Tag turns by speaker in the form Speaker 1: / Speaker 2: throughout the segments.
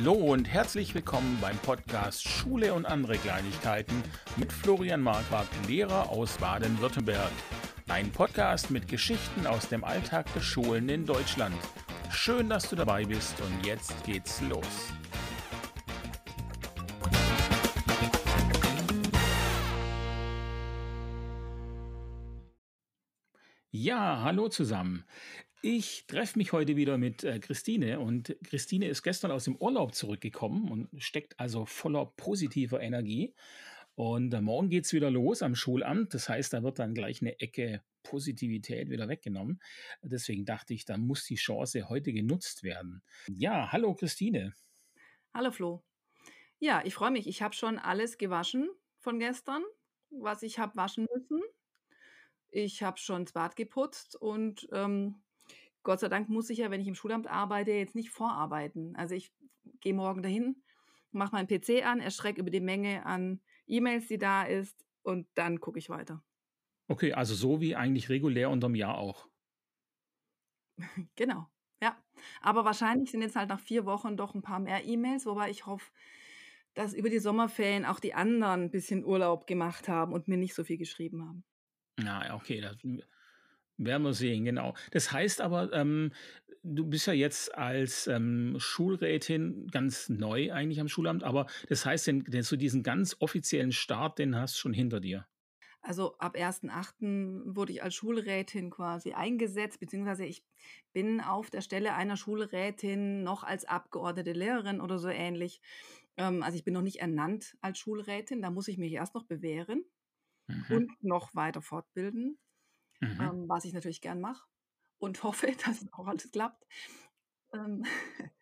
Speaker 1: Hallo und herzlich willkommen beim Podcast Schule und andere Kleinigkeiten mit Florian Marquardt, Lehrer aus Baden-Württemberg. Ein Podcast mit Geschichten aus dem Alltag der Schulen in Deutschland. Schön, dass du dabei bist und jetzt geht's los. Ja, hallo zusammen. Ich treffe mich heute wieder mit äh, Christine und Christine ist gestern aus dem Urlaub zurückgekommen und steckt also voller positiver Energie. Und äh, morgen geht es wieder los am Schulamt. Das heißt, da wird dann gleich eine Ecke Positivität wieder weggenommen. Deswegen dachte ich, da muss die Chance heute genutzt werden. Ja, hallo Christine.
Speaker 2: Hallo Flo. Ja, ich freue mich. Ich habe schon alles gewaschen von gestern, was ich habe waschen müssen. Ich habe schon das Bad geputzt und ähm, Gott sei Dank muss ich ja, wenn ich im Schulamt arbeite, jetzt nicht vorarbeiten. Also ich gehe morgen dahin, mache meinen PC an, erschrecke über die Menge an E-Mails, die da ist und dann gucke ich weiter.
Speaker 1: Okay, also so wie eigentlich regulär unterm Jahr auch.
Speaker 2: genau, ja. Aber wahrscheinlich sind jetzt halt nach vier Wochen doch ein paar mehr E-Mails, wobei ich hoffe, dass über die Sommerferien auch die anderen ein bisschen Urlaub gemacht haben und mir nicht so viel geschrieben haben.
Speaker 1: Ja, okay, das werden wir sehen, genau. Das heißt aber, ähm, du bist ja jetzt als ähm, Schulrätin ganz neu eigentlich am Schulamt, aber das heißt, den, den, so diesen ganz offiziellen Start, den hast du schon hinter dir.
Speaker 2: Also ab 1.8. wurde ich als Schulrätin quasi eingesetzt, beziehungsweise ich bin auf der Stelle einer Schulrätin noch als abgeordnete Lehrerin oder so ähnlich. Ähm, also ich bin noch nicht ernannt als Schulrätin, da muss ich mich erst noch bewähren mhm. und noch weiter fortbilden mhm. ähm, was ich natürlich gern mache und hoffe, dass es auch alles klappt. Ähm,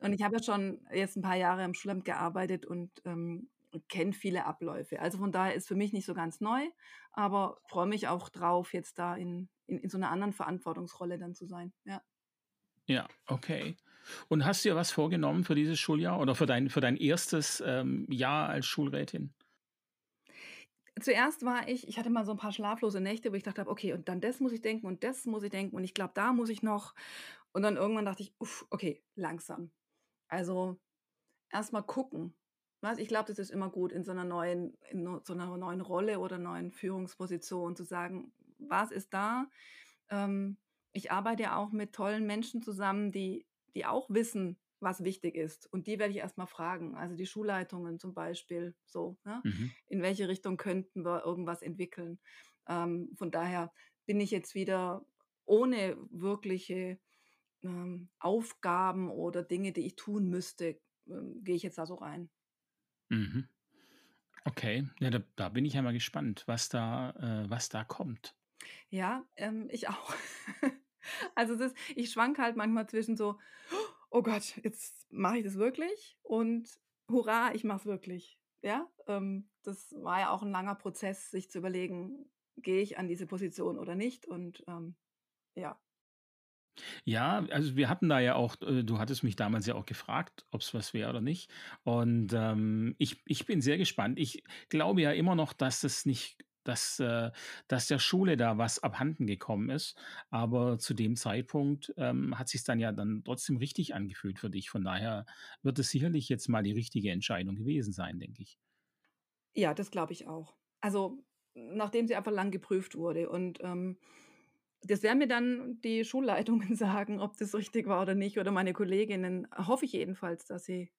Speaker 2: und ich habe ja schon jetzt ein paar Jahre im Schulamt gearbeitet und ähm, kenne viele Abläufe. Also von daher ist für mich nicht so ganz neu, aber freue mich auch drauf, jetzt da in, in, in so einer anderen Verantwortungsrolle dann zu sein. Ja.
Speaker 1: Ja, okay. Und hast du dir was vorgenommen für dieses Schuljahr oder für dein, für dein erstes ähm, Jahr als Schulrätin?
Speaker 2: Zuerst war ich, ich hatte mal so ein paar schlaflose Nächte, wo ich dachte, okay, und dann das muss ich denken und das muss ich denken und ich glaube, da muss ich noch. Und dann irgendwann dachte ich, uff, okay, langsam. Also erstmal gucken. Ich glaube, das ist immer gut in so einer neuen, in so einer neuen Rolle oder neuen Führungsposition zu sagen, was ist da? Ähm, ich arbeite ja auch mit tollen Menschen zusammen, die, die auch wissen, was wichtig ist. Und die werde ich erstmal fragen. Also die Schulleitungen zum Beispiel, so, ne? mhm. in welche Richtung könnten wir irgendwas entwickeln. Ähm, von daher bin ich jetzt wieder ohne wirkliche ähm, Aufgaben oder Dinge, die ich tun müsste, ähm, gehe ich jetzt da so rein.
Speaker 1: Mhm. Okay, ja, da, da, bin ich ja mal gespannt, was da, äh, was da kommt.
Speaker 2: Ja, ähm, ich auch. also das, ich schwank halt manchmal zwischen so, oh Gott, jetzt mache ich das wirklich und hurra, ich mache es wirklich. Ja, ähm, das war ja auch ein langer Prozess, sich zu überlegen, gehe ich an diese Position oder nicht und ähm, ja.
Speaker 1: Ja, also wir hatten da ja auch, äh, du hattest mich damals ja auch gefragt, ob es was wäre oder nicht. Und ähm, ich, ich bin sehr gespannt. Ich glaube ja immer noch, dass es nicht dass, äh, dass der Schule da was abhanden gekommen ist. Aber zu dem Zeitpunkt ähm, hat sich dann ja dann trotzdem richtig angefühlt für dich. Von daher wird es sicherlich jetzt mal die richtige Entscheidung gewesen sein, denke ich.
Speaker 2: Ja, das glaube ich auch. Also nachdem sie einfach lang geprüft wurde und ähm, das werden mir dann die Schulleitungen sagen, ob das richtig war oder nicht, oder meine Kolleginnen. Hoffe ich jedenfalls, dass sie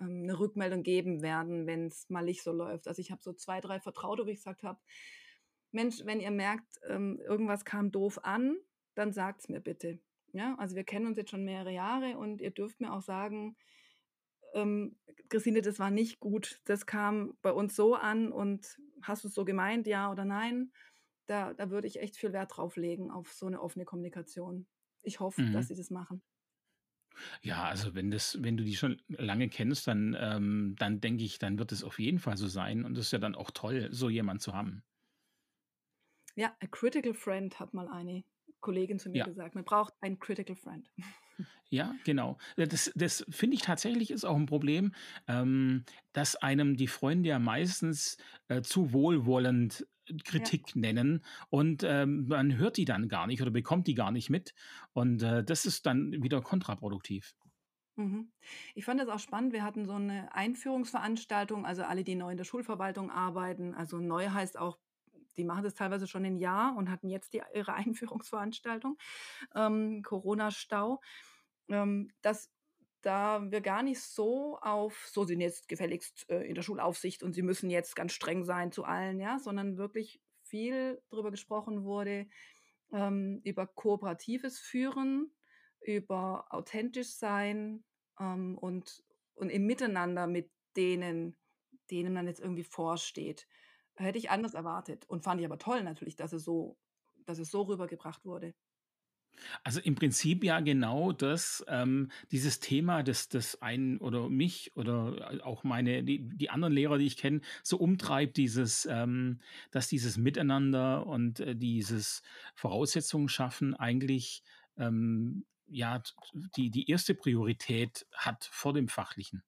Speaker 2: ähm, eine Rückmeldung geben werden, wenn es mal nicht so läuft. Also ich habe so zwei, drei Vertraute, wo ich gesagt habe, Mensch, wenn ihr merkt, ähm, irgendwas kam doof an, dann sagt es mir bitte. Ja, also wir kennen uns jetzt schon mehrere Jahre und ihr dürft mir auch sagen, ähm, Christine, das war nicht gut, das kam bei uns so an und hast du es so gemeint, ja oder nein? Da, da würde ich echt viel Wert drauf legen, auf so eine offene Kommunikation. Ich hoffe, mhm. dass sie das machen.
Speaker 1: Ja, also wenn das, wenn du die schon lange kennst, dann, ähm, dann denke ich, dann wird es auf jeden Fall so sein. Und es ist ja dann auch toll, so jemand zu haben.
Speaker 2: Ja, a critical friend hat mal eine Kollegin zu mir ja. gesagt. Man braucht einen critical friend.
Speaker 1: Ja, genau. Das, das finde ich tatsächlich ist auch ein Problem, ähm, dass einem die Freunde ja meistens äh, zu wohlwollend Kritik ja. nennen und ähm, man hört die dann gar nicht oder bekommt die gar nicht mit und äh, das ist dann wieder kontraproduktiv.
Speaker 2: Mhm. Ich fand das auch spannend. Wir hatten so eine Einführungsveranstaltung, also alle, die neu in der Schulverwaltung arbeiten. Also neu heißt auch, die machen das teilweise schon ein Jahr und hatten jetzt die, ihre Einführungsveranstaltung, ähm, Corona-Stau, ähm, dass da wir gar nicht so auf, so sind jetzt gefälligst äh, in der Schulaufsicht und sie müssen jetzt ganz streng sein zu allen, ja, sondern wirklich viel darüber gesprochen wurde, ähm, über kooperatives Führen, über authentisch sein ähm, und, und im Miteinander mit denen, denen man jetzt irgendwie vorsteht. Hätte ich anders erwartet und fand ich aber toll natürlich, dass es so, dass es so rübergebracht wurde.
Speaker 1: Also im Prinzip ja genau das, ähm, dieses Thema, das, das einen oder mich oder äh, auch meine, die, die anderen Lehrer, die ich kenne, so umtreibt, dieses, ähm, dass dieses Miteinander und äh, dieses Voraussetzungen schaffen eigentlich ähm, ja die, die erste Priorität hat vor dem Fachlichen.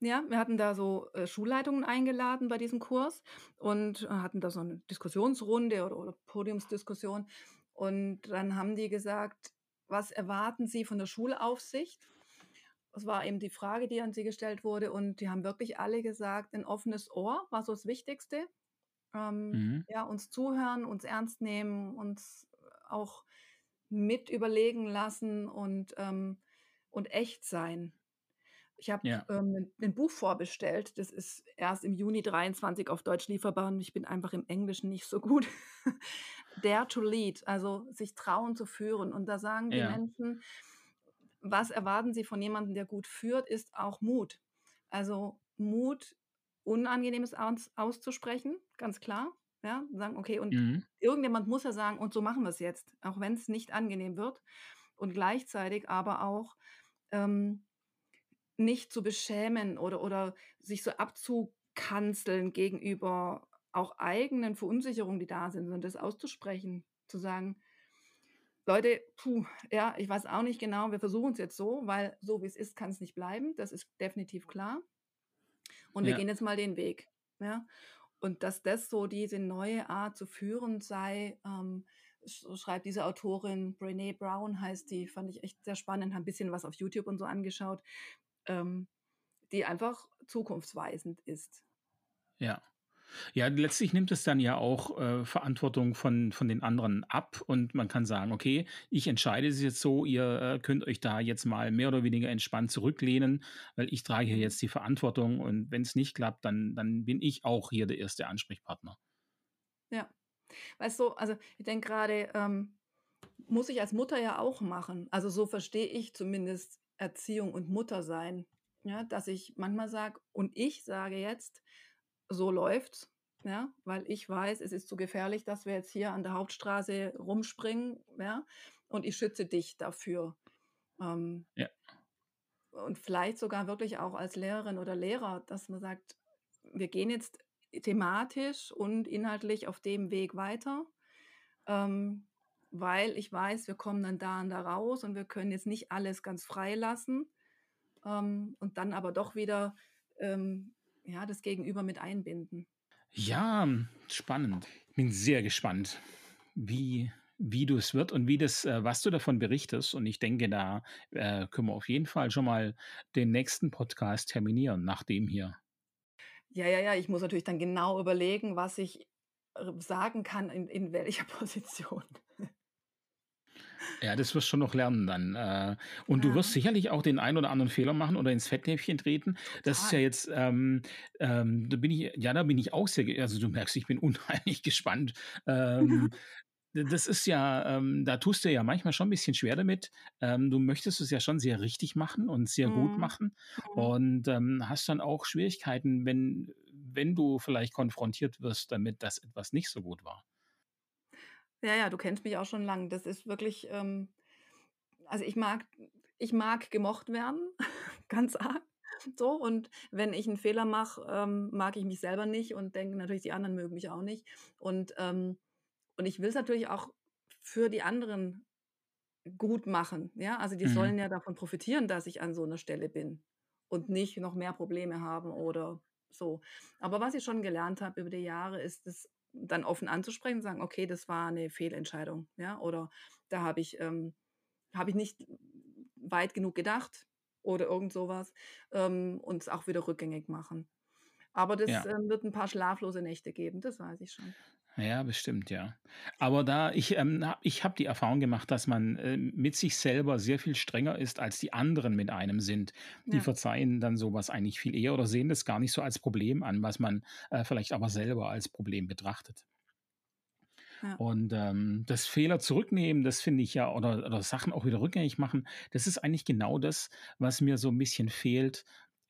Speaker 2: Ja, wir hatten da so äh, Schulleitungen eingeladen bei diesem Kurs und äh, hatten da so eine Diskussionsrunde oder, oder Podiumsdiskussion. Und dann haben die gesagt, was erwarten Sie von der Schulaufsicht? Das war eben die Frage, die an sie gestellt wurde. Und die haben wirklich alle gesagt, ein offenes Ohr war so das Wichtigste. Ähm, mhm. Ja, uns zuhören, uns ernst nehmen, uns auch mit überlegen lassen und, ähm, und echt sein. Ich habe ja. ähm, ein Buch vorbestellt. Das ist erst im Juni 23 auf Deutsch lieferbar und ich bin einfach im Englischen nicht so gut. Dare to lead, also sich trauen zu führen. Und da sagen die ja. Menschen, was erwarten sie von jemandem, der gut führt, ist auch Mut. Also Mut, Unangenehmes aus, auszusprechen, ganz klar. Ja, sagen, okay, und mhm. irgendjemand muss ja sagen, und so machen wir es jetzt, auch wenn es nicht angenehm wird. Und gleichzeitig aber auch ähm, nicht zu beschämen oder, oder sich so abzukanzeln gegenüber auch eigenen Verunsicherungen, die da sind, sondern das auszusprechen, zu sagen, Leute, puh, ja, ich weiß auch nicht genau, wir versuchen es jetzt so, weil so wie es ist, kann es nicht bleiben, das ist definitiv klar. Und ja. wir gehen jetzt mal den Weg. Ja? Und dass das so diese neue Art zu führen sei, ähm, schreibt diese Autorin, Brene Brown heißt die, fand ich echt sehr spannend, habe ein bisschen was auf YouTube und so angeschaut, ähm, die einfach zukunftsweisend ist.
Speaker 1: Ja. Ja, letztlich nimmt es dann ja auch äh, Verantwortung von, von den anderen ab und man kann sagen, okay, ich entscheide es jetzt so, ihr äh, könnt euch da jetzt mal mehr oder weniger entspannt zurücklehnen, weil ich trage hier mhm. jetzt die Verantwortung und wenn es nicht klappt, dann, dann bin ich auch hier der erste Ansprechpartner.
Speaker 2: Ja. Weißt du, also ich denke gerade, ähm, muss ich als Mutter ja auch machen. Also so verstehe ich zumindest Erziehung und Muttersein. Ja, dass ich manchmal sage, und ich sage jetzt, so läuft's, ja, weil ich weiß, es ist zu gefährlich, dass wir jetzt hier an der Hauptstraße rumspringen, ja, und ich schütze dich dafür. Ähm, ja. Und vielleicht sogar wirklich auch als Lehrerin oder Lehrer, dass man sagt, wir gehen jetzt thematisch und inhaltlich auf dem Weg weiter. Ähm, weil ich weiß, wir kommen dann da und da raus und wir können jetzt nicht alles ganz frei lassen ähm, und dann aber doch wieder ähm, ja, das Gegenüber mit einbinden.
Speaker 1: Ja, spannend. Ich bin sehr gespannt, wie, wie du es wird und wie das, äh, was du davon berichtest. Und ich denke, da äh, können wir auf jeden Fall schon mal den nächsten Podcast terminieren, nach dem hier.
Speaker 2: Ja, ja, ja, ich muss natürlich dann genau überlegen, was ich äh, sagen kann, in, in welcher Position.
Speaker 1: Ja, das wirst du schon noch lernen dann. Äh, und ja. du wirst sicherlich auch den einen oder anderen Fehler machen oder ins Fettnäpfchen treten. Das ist ja jetzt, ähm, ähm, da bin ich, ja, da bin ich auch sehr, also du merkst, ich bin unheimlich gespannt. Ähm, das ist ja, ähm, da tust du ja manchmal schon ein bisschen schwer damit. Ähm, du möchtest es ja schon sehr richtig machen und sehr mhm. gut machen mhm. und ähm, hast dann auch Schwierigkeiten, wenn, wenn du vielleicht konfrontiert wirst damit, dass etwas nicht so gut war.
Speaker 2: Ja, ja, du kennst mich auch schon lang. Das ist wirklich, ähm, also ich mag, ich mag gemocht werden, ganz arg. So, und wenn ich einen Fehler mache, ähm, mag ich mich selber nicht und denke natürlich, die anderen mögen mich auch nicht. Und, ähm, und ich will es natürlich auch für die anderen gut machen. Ja, also die mhm. sollen ja davon profitieren, dass ich an so einer Stelle bin und nicht noch mehr Probleme haben oder so. Aber was ich schon gelernt habe über die Jahre, ist es dann offen anzusprechen, sagen, okay, das war eine Fehlentscheidung, ja, oder da habe ich, ähm, habe ich nicht, weit genug gedacht oder irgend sowas, ähm, und es auch wieder rückgängig machen. Aber das,
Speaker 1: Ja.
Speaker 2: ähm, wird ein paar schlaflose Nächte geben, das weiß ich schon.
Speaker 1: Ja, bestimmt, ja. Aber da ich, ähm, ha ich habe die Erfahrung gemacht, dass man, ähm, mit sich selber sehr viel strenger ist, als die anderen mit einem sind. Die
Speaker 2: Ja.
Speaker 1: verzeihen dann so was eigentlich viel eher oder sehen das gar nicht so als Problem an, was man, äh, vielleicht aber selber als Problem betrachtet.
Speaker 2: Ja.
Speaker 1: Und, ähm, das Fehler zurücknehmen, das finde ich ja oder oder Sachen auch wieder rückgängig machen, das ist eigentlich genau das, was mir so 'n bisschen fehlt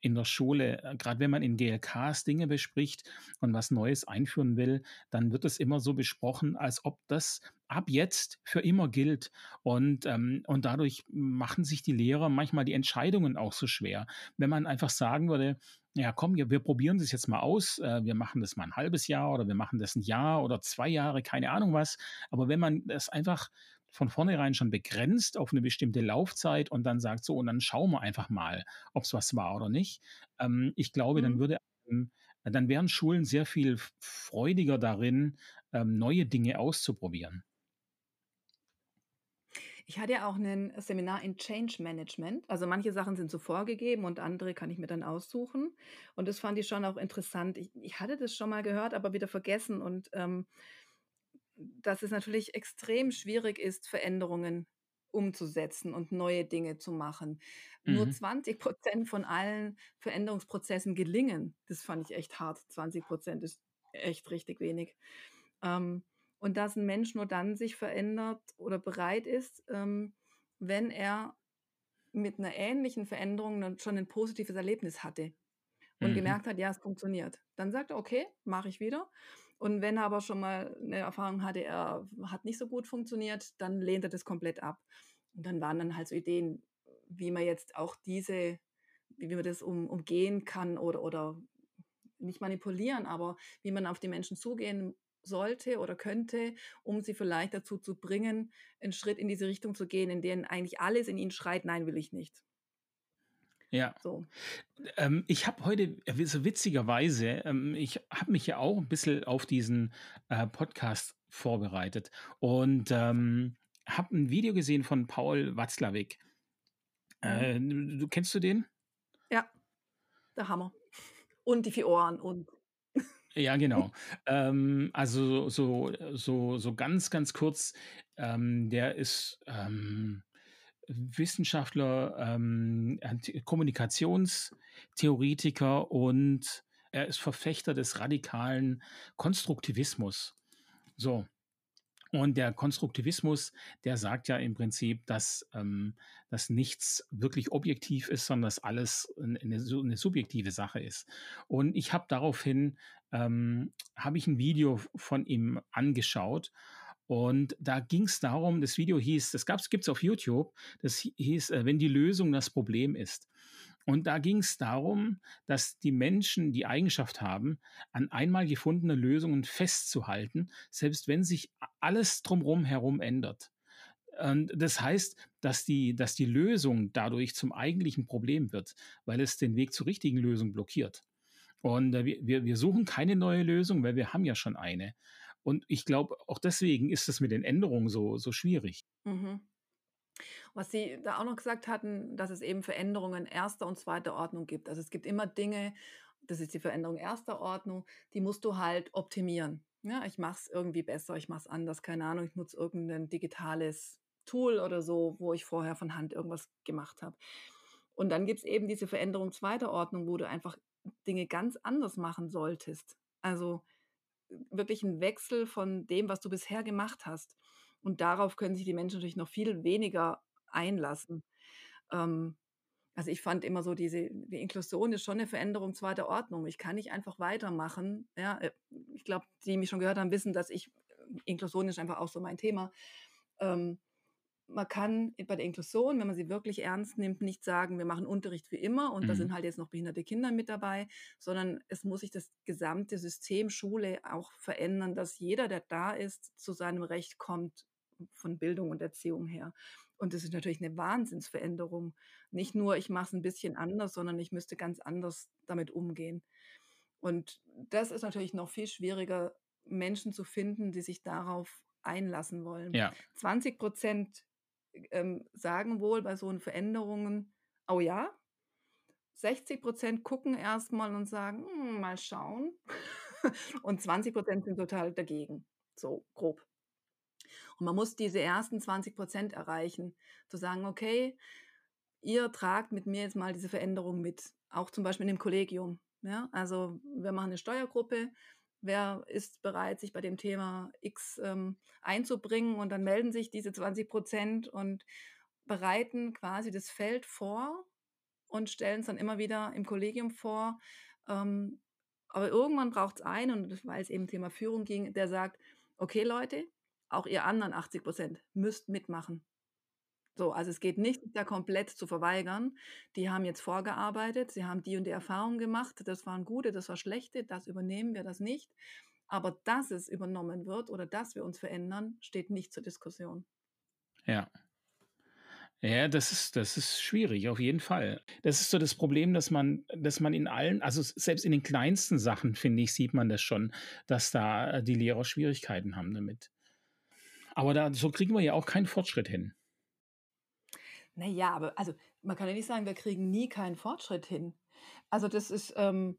Speaker 1: in der Schule. Äh, grad wenn man in GLKs Dinge bespricht und was Neues einführen will, dann wird es immer so besprochen, als ob das ab jetzt für immer gilt. Und, ähm und dadurch machen sich die Lehrer manchmal die Entscheidungen auch so schwer. Wenn man einfach sagen würde: „Ja, komm, wir wir probieren das jetzt mal aus. Äh, wir machen das mal 'n halbes Jahr oder wir machen das 'n Jahr oder 2 Jahre“, keine Ahnung was. Aber wenn man das einfach von vornherein schon begrenzt auf 'ne bestimmte Laufzeit und dann sagt: „So, und dann schauen wir einfach mal, ob's was war oder nicht.“ Ähm, ich glaube, dann
Speaker 2: Mhm.
Speaker 1: würde hm, dann wären Schulen sehr viel freudiger darin, ähm, neue Dinge auszuprobieren.
Speaker 2: Ich hatte ja auch 'nen Seminar in Change Management. Also, manche Sachen sind so vorgegeben und andere kann ich mir dann aussuchen. Und das fand ich schon auch interessant. Ich ich hatte das schon mal gehört, aber wieder vergessen und, ähm, dass es natürlich extrem schwierig ist, Veränderungen umzusetzen und neue Dinge zu machen. Nur
Speaker 1: Mhm.
Speaker 2: 20 % von allen Veränderungsprozessen gelingen. Das fand ich echt hart. 20 % ist echt richtig wenig. Ähm, und dass 'n Mensch nur dann sich verändert oder bereit ist, ähm, wenn er mit 'ner ähnlichen Veränderung schon 'nen positives Erlebnis hatte und
Speaker 1: Mhm.
Speaker 2: gemerkt hat: „Ja, es funktioniert.“ Dann sagt er: „Okay, mache ich wieder.“ Und wenn er aber schon mal 'ne Erfahrung hatte, er hat nicht so gut funktioniert, dann lehnt er das komplett ab. Und dann waren dann halt so Ideen, wie man jetzt auch diese wie man das um umgehen kann oder oder nicht manipulieren, aber wie man auf die Menschen zugehen sollte oder könnte, um sie vielleicht dazu zu bringen, 'n Schritt in diese Richtung zu gehen, in denen eigentlich alles in ihnen schreit: „Nein, will ich nicht.“
Speaker 1: Ja.
Speaker 2: So.
Speaker 1: Ähm, ich habe heute wi so witzigerweise ähm, ich habe mich ja auch 'n bisschen auf diesen, äh, Podcast vorbereitet und, ähm, habe 'n Video gesehen von Paul Watzlawick.
Speaker 2: Mhm.
Speaker 1: Äh, du du kennst du den?
Speaker 2: Ja, der Hammer. Und die 4 Ohren und
Speaker 1: Ja, genau. Ähm, also, so so so ganz, ganz kurz, ähm, der ist, ähm, Wissenschaftler, ähm, Kommunikationstheoretiker und er ist Verfechter des radikalen Konstruktivismus. So. Und der Konstruktivismus, der sagt ja im Prinzip, dass, ähm dass nichts wirklich objektiv ist, sondern dass alles 'n 'ne su 'ne subjektive Sache ist. Und ich habe daraufhin ähm, habe ich 'n Video von ihm angeschaut und da ging's darum das Video hieß das gab's gibt's auf YouTube, das hi hieß, äh: „Wenn die Lösung das Problem ist.“ Und da ging's darum, dass die Menschen die Eigenschaft haben, an einmal gefundene Lösungen festzuhalten, selbst wenn sich alles drumrum herum ändert. Und das heißt, dass die dass die Lösung dadurch zum eigentlichen Problem wird, weil es den Weg zur richtigen Lösung blockiert. Und, äh, wir wir suchen keine neue Lösung, weil wir haben ja schon eine. Und ich glaube, auch deswegen ist es mit den Änderungen so so schwierig.
Speaker 2: Mhm. Was Sie da auch noch gesagt hatten, dass es eben Veränderungen 1. und 2. Ordnung gibt. Also, es gibt immer Dinge das ist die Veränderung 1. Ordnung, die musst du halt optimieren, ne? Ich mache es irgendwie besser, ich mache es anders, keine Ahnung, ich nutze irgend 'nen digitales Tool oder so, wo ich vorher von Hand irgendwas gemacht habe. Und dann gibt's eben diese Veränderung 2. Ordnung, wo du einfach Dinge ganz anders machen solltest. Also, wirklich 'n Wechsel von dem, was du bisher gemacht hast. Und darauf können sich die Menschen natürlich noch viel weniger einlassen. Ähm, also, ich fand immer so diese die Inklusion ist schon 'ne Veränderung 2. Ordnung. Ich kann nicht einfach weitermachen, ja? Äh, ich glaube, die mich schon gehört haben, wissen, dass ich Inklusion ist einfach auch so mein Thema. Ähm, man kann bei der Inklusion, wenn man sie wirklich ernst nimmt, nicht sagen: „Wir machen Unterricht wie immer und da sind
Speaker 1: Mhm.
Speaker 2: halt jetzt noch behinderte Kinder mit dabei“, sondern es muss sich das gesamte System Schule auch verändern, dass jeder, der da ist, zu seinem Recht kommt von Bildung und Erziehung her. Und das ist natürlich 'ne Wahnsinnsveränderung. Nicht nur, ich mache es 'n bisschen anders, sondern ich müsste ganz anders damit umgehen. Und das ist natürlich noch viel schwieriger, Menschen zu finden, die sich darauf einlassen wollen.
Speaker 1: Ja.
Speaker 2: 20 % ähm, sagen wohl bei so Veränderungen, oh ja, 60 Prozent gucken erstmal und sagen, hm, mal schauen. und 20 Prozent sind total dagegen. So grob. Und man muss diese ersten 20 Prozent erreichen, zu sagen, okay, ihr tragt mit mir jetzt mal diese Veränderung mit, auch zum Beispiel in dem Kollegium. Ja? Also wir machen eine Steuergruppe, wer ist bereit, sich bei dem Thema X ähm, einzubringen und dann melden sich diese 20 Prozent und bereiten quasi das Feld vor und stellen es dann immer wieder im Kollegium vor. Ähm, aber irgendwann braucht es einen, und weil es eben Thema Führung ging, der sagt, okay Leute, auch ihr anderen 80 Prozent müsst mitmachen. So, also es geht nicht, da komplett zu verweigern. Die haben jetzt vorgearbeitet, sie haben die und die Erfahrungen gemacht, das waren gute, das war schlechte, das übernehmen wir das nicht. Aber dass es übernommen wird oder dass wir uns verändern, steht nicht zur Diskussion.
Speaker 1: Ja. Ja, das ist, das ist schwierig, auf jeden Fall. Das ist so das Problem, dass man, dass man in allen, also selbst in den kleinsten Sachen, finde ich, sieht man das schon, dass da äh, die Lehrer Schwierigkeiten haben damit. Aber da, so kriegen wir ja auch keinen Fortschritt hin.
Speaker 2: Naja, aber also man kann ja nicht sagen, wir kriegen nie keinen Fortschritt hin. Also das ist, ähm,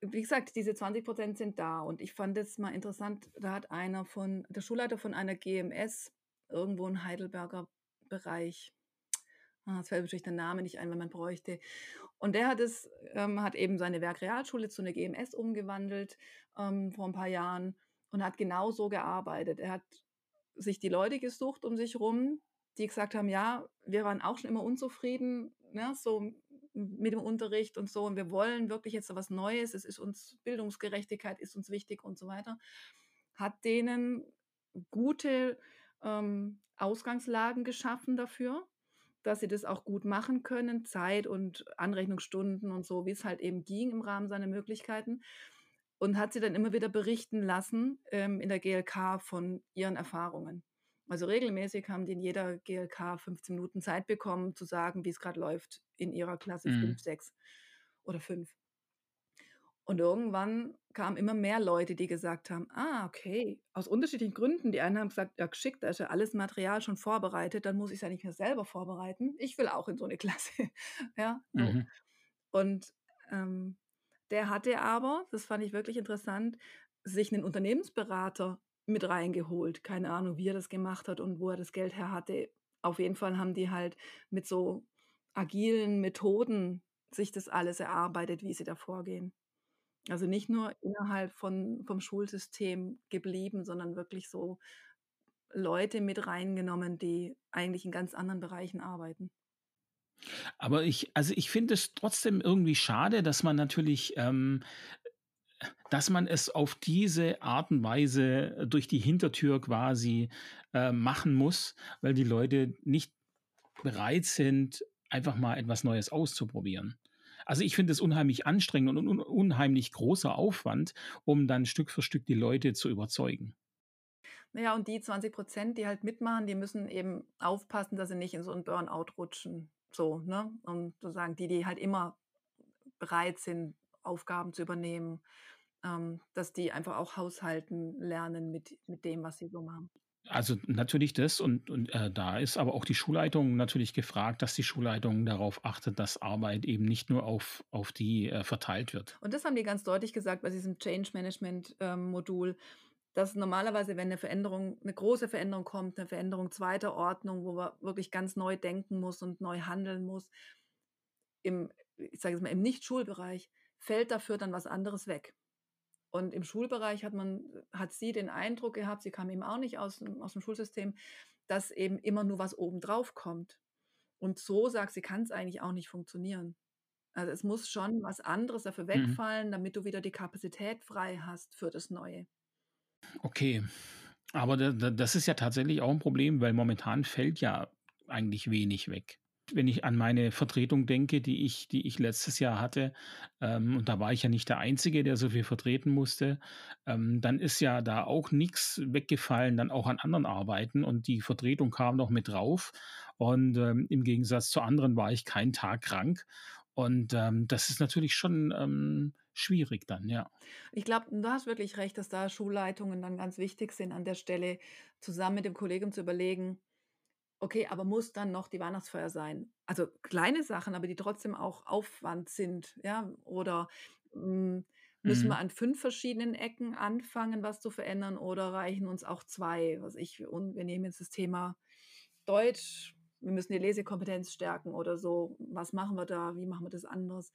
Speaker 2: wie gesagt, diese 20 Prozent sind da. Und ich fand es mal interessant, da hat einer von, der Schulleiter von einer GMS, irgendwo in Heidelberger Bereich, ah, es fällt natürlich der Name nicht ein, wenn man bräuchte. Und der hat es, ähm, hat eben seine Werkrealschule zu einer GMS umgewandelt ähm, vor ein paar Jahren und hat genau so gearbeitet. Er hat sich die Leute gesucht um sich rum, die gesagt haben, ja, wir waren auch schon immer unzufrieden, ne, so mit dem Unterricht und so, und wir wollen wirklich jetzt was Neues, es ist uns, Bildungsgerechtigkeit ist uns wichtig und so weiter, hat denen gute ähm, Ausgangslagen geschaffen dafür, dass sie das auch gut machen können, Zeit und Anrechnungsstunden und so, wie es halt eben ging im Rahmen seiner Möglichkeiten. Und hat sie dann immer wieder berichten lassen ähm, in der GLK von ihren Erfahrungen. Also regelmäßig haben die in jeder GLK 15 Minuten Zeit bekommen, zu sagen, wie es gerade läuft in ihrer Klasse mhm. 5, 6 oder 5. Und irgendwann kamen immer mehr Leute, die gesagt haben, ah, okay, aus unterschiedlichen Gründen. Die einen haben gesagt, ja, geschickt, da ist ja alles Material schon vorbereitet, dann muss ich es ja nicht mehr selber vorbereiten. Ich will auch in so eine Klasse. ja, mhm. Und ähm, der hatte aber, das fand ich wirklich interessant, sich einen Unternehmensberater mit reingeholt. Keine Ahnung, wie er das gemacht hat und wo er das Geld her hatte. Auf jeden Fall haben die halt mit so agilen Methoden sich das alles erarbeitet, wie sie da vorgehen. Also nicht nur innerhalb von, vom Schulsystem geblieben, sondern wirklich so Leute mit reingenommen, die eigentlich in ganz anderen Bereichen arbeiten.
Speaker 1: Aber ich, also ich finde es trotzdem irgendwie schade, dass man natürlich ähm, dass man es auf diese Art und Weise durch die Hintertür quasi äh, machen muss, weil die Leute nicht bereit sind, einfach mal etwas Neues auszuprobieren. Also ich finde es unheimlich anstrengend und un unheimlich großer Aufwand, um dann Stück für Stück die Leute zu überzeugen.
Speaker 2: Naja, und die 20 Prozent, die halt mitmachen, die müssen eben aufpassen, dass sie nicht in so einen Burnout rutschen. So, ne? Und sozusagen die, die halt immer bereit sind, Aufgaben zu übernehmen, ähm, dass die einfach auch haushalten lernen mit, mit dem, was sie so machen.
Speaker 1: Also natürlich das und, und äh, da ist aber auch die Schulleitung natürlich gefragt, dass die Schulleitung darauf achtet, dass Arbeit eben nicht nur auf, auf die äh, verteilt wird.
Speaker 2: Und das haben die ganz deutlich gesagt bei diesem Change Management ähm, Modul, dass normalerweise, wenn eine Veränderung, eine große Veränderung kommt, eine Veränderung zweiter Ordnung, wo man wirklich ganz neu denken muss und neu handeln muss, im, ich sage es mal, im Nicht-Schulbereich, fällt dafür dann was anderes weg. Und im Schulbereich hat man, hat sie den Eindruck gehabt, sie kam eben auch nicht aus, aus dem Schulsystem, dass eben immer nur was obendrauf kommt. Und so sagt sie, kann es eigentlich auch nicht funktionieren. Also es muss schon was anderes dafür mhm. wegfallen, mhm. damit du wieder die Kapazität frei hast für das Neue.
Speaker 1: Okay. Aber das ist ja tatsächlich auch ein Problem, weil momentan fällt ja eigentlich wenig weg wenn ich an meine Vertretung denke, die ich, die ich letztes Jahr hatte, ähm, und da war ich ja nicht der Einzige, der so viel vertreten musste, ähm, dann ist ja da auch nichts weggefallen, dann auch an anderen Arbeiten und die Vertretung kam noch mit drauf. Und ähm, im Gegensatz zu anderen war ich keinen Tag krank. Und ähm, das ist natürlich schon ähm, schwierig dann, ja.
Speaker 2: Ich glaube, du hast wirklich recht, dass da Schulleitungen dann ganz wichtig sind, an der Stelle zusammen mit dem Kollegen zu überlegen, Okay, aber muss dann noch die Weihnachtsfeier sein? Also, kleine Sachen, aber die trotzdem auch Aufwand sind, ja? Oder, hm, müssen wir
Speaker 1: Mhm.
Speaker 2: an 5 verschiedenen Ecken anfangen, was zu verändern oder reichen uns auch 2? Was ich und wir nehmen jetzt das Thema Deutsch, wir müssen die Lesekompetenz stärken oder so. Was machen wir da? Wie machen wir das anders?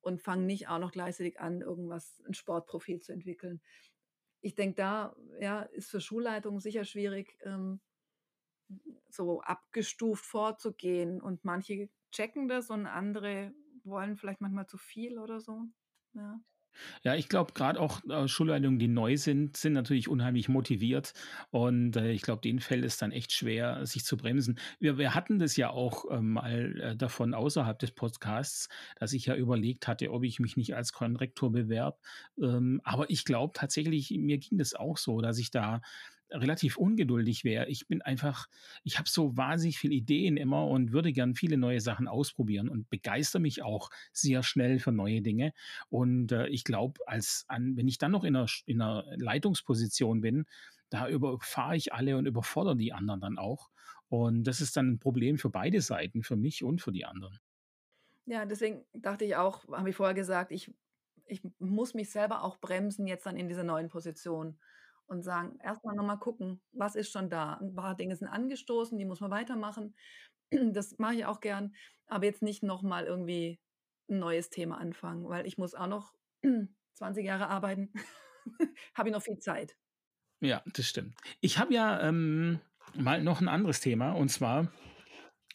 Speaker 2: Und fangen nicht auch noch gleichzeitig an, irgendwas 'n Sportprofil zu entwickeln. Ich denke, da, ja, ist für Schulleitungen sicher schwierig, ähm, so abgestuft vorzugehen und manche checken das und andere wollen vielleicht manchmal zu viel oder so, ja.
Speaker 1: Ja, ich glaube, grad auch, äh, Schulleitungen, die neu sind, sind natürlich unheimlich motiviert und, äh, ich glaube, denen fällt es dann echt schwer, sich zu bremsen. Wir wir hatten das ja auch, ähm, mal, äh, davon außerhalb des Podcasts, dass ich ja überlegt hatte, ob ich mich nicht als Konrektor bewerbe. Ähm, aber ich glaube tatsächlich, mir ging das auch so, dass ich da relativ ungeduldig wäre. Ich bin einfach ich habe so wahnsinnig viele Ideen immer und würde gern viele neue Sachen ausprobieren und begeistere mich auch sehr schnell für neue Dinge. Und, äh, ich glaube, als an wenn ich dann noch in 'ner Sch in 'ner Leitungsposition bin, da überfahre ich alle und überfordere die anderen dann auch. Und das ist dann 'n Problem für beide Seiten, für mich und für die anderen.
Speaker 2: Ja, deswegen dachte ich auch habe ich vorher gesagt, ich ich muss mich selber auch bremsen jetzt dann in dieser neuen Position und sagen: „Erst mal noch mal gucken, was ist schon da?“ 'N paar Dinge sind angestoßen, die muss man weitermachen. Das mache ich auch gern, aber jetzt nicht noch mal irgendwie 'n neues Thema anfangen, weil ich muss auch noch 20 Jahre arbeiten. Habe ich noch viel Zeit.
Speaker 1: Ja, das stimmt. Ich habe ja, ähm, mal noch 'n anderes Thema und zwar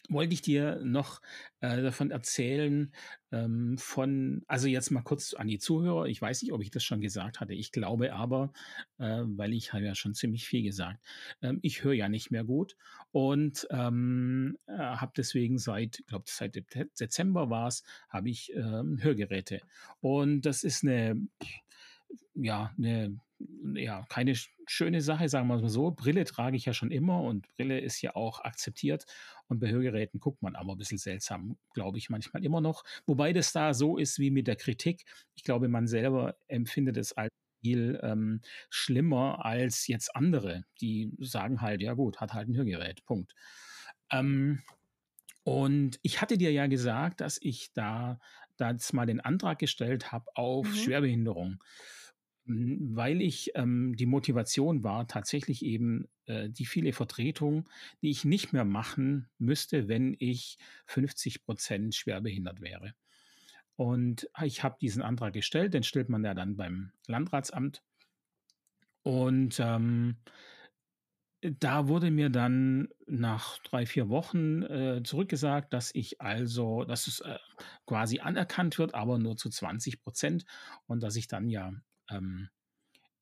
Speaker 1: wollte ich dir noch, äh, davon erzählen, ähm, von also, jetzt mal kurz an die Zuhörer. Ich weiß nicht, ob ich das schon gesagt hatte. Ich glaube aber, äh, weil ich habe ja schon ziemlich viel gesagt. Ähm, ich höre ja nicht mehr gut und, ähm, äh, habe deswegen seit ich glaube, seit Dezember war's, habe ich, ähm, Hörgeräte. Und das ist 'ne ja, 'ne ja, keine sch schöne Sache, sagen wir's mal so. Brille trage ich ja schon immer und Brille ist ja auch akzeptiert und bei Hörgeräten guckt man aber bisschen seltsam, glaube ich manchmal immer noch. Wobei das da so ist wie mit der Kritik. Ich glaube, man selber empfindet es als viel, ähm, schlimmer als jetzt andere, die sagen halt: „Ja gut, hat halt 'n Hörgerät, Punkt.“ Ähm, und ich hatte dir ja gesagt, dass ich da da jetzt mal den Antrag gestellt habe auf
Speaker 2: Mhm.
Speaker 1: Schwerbehinderung, weil ich ähm, die Motivation war tatsächlich eben, äh, die viele Vertretung, die ich nicht mehr machen müsste, wenn ich 50 % schwerbehindert wäre. Und ich habe diesen Antrag gestellt, den stellt man ja dann beim Landratsamt. Und, ähm da wurde mir dann nach 3, 4 Wochen, äh, zurückgesagt, dass ich also dass es, äh, quasi anerkannt wird, aber nur zu 20 % und dass ich dann ja, ähm,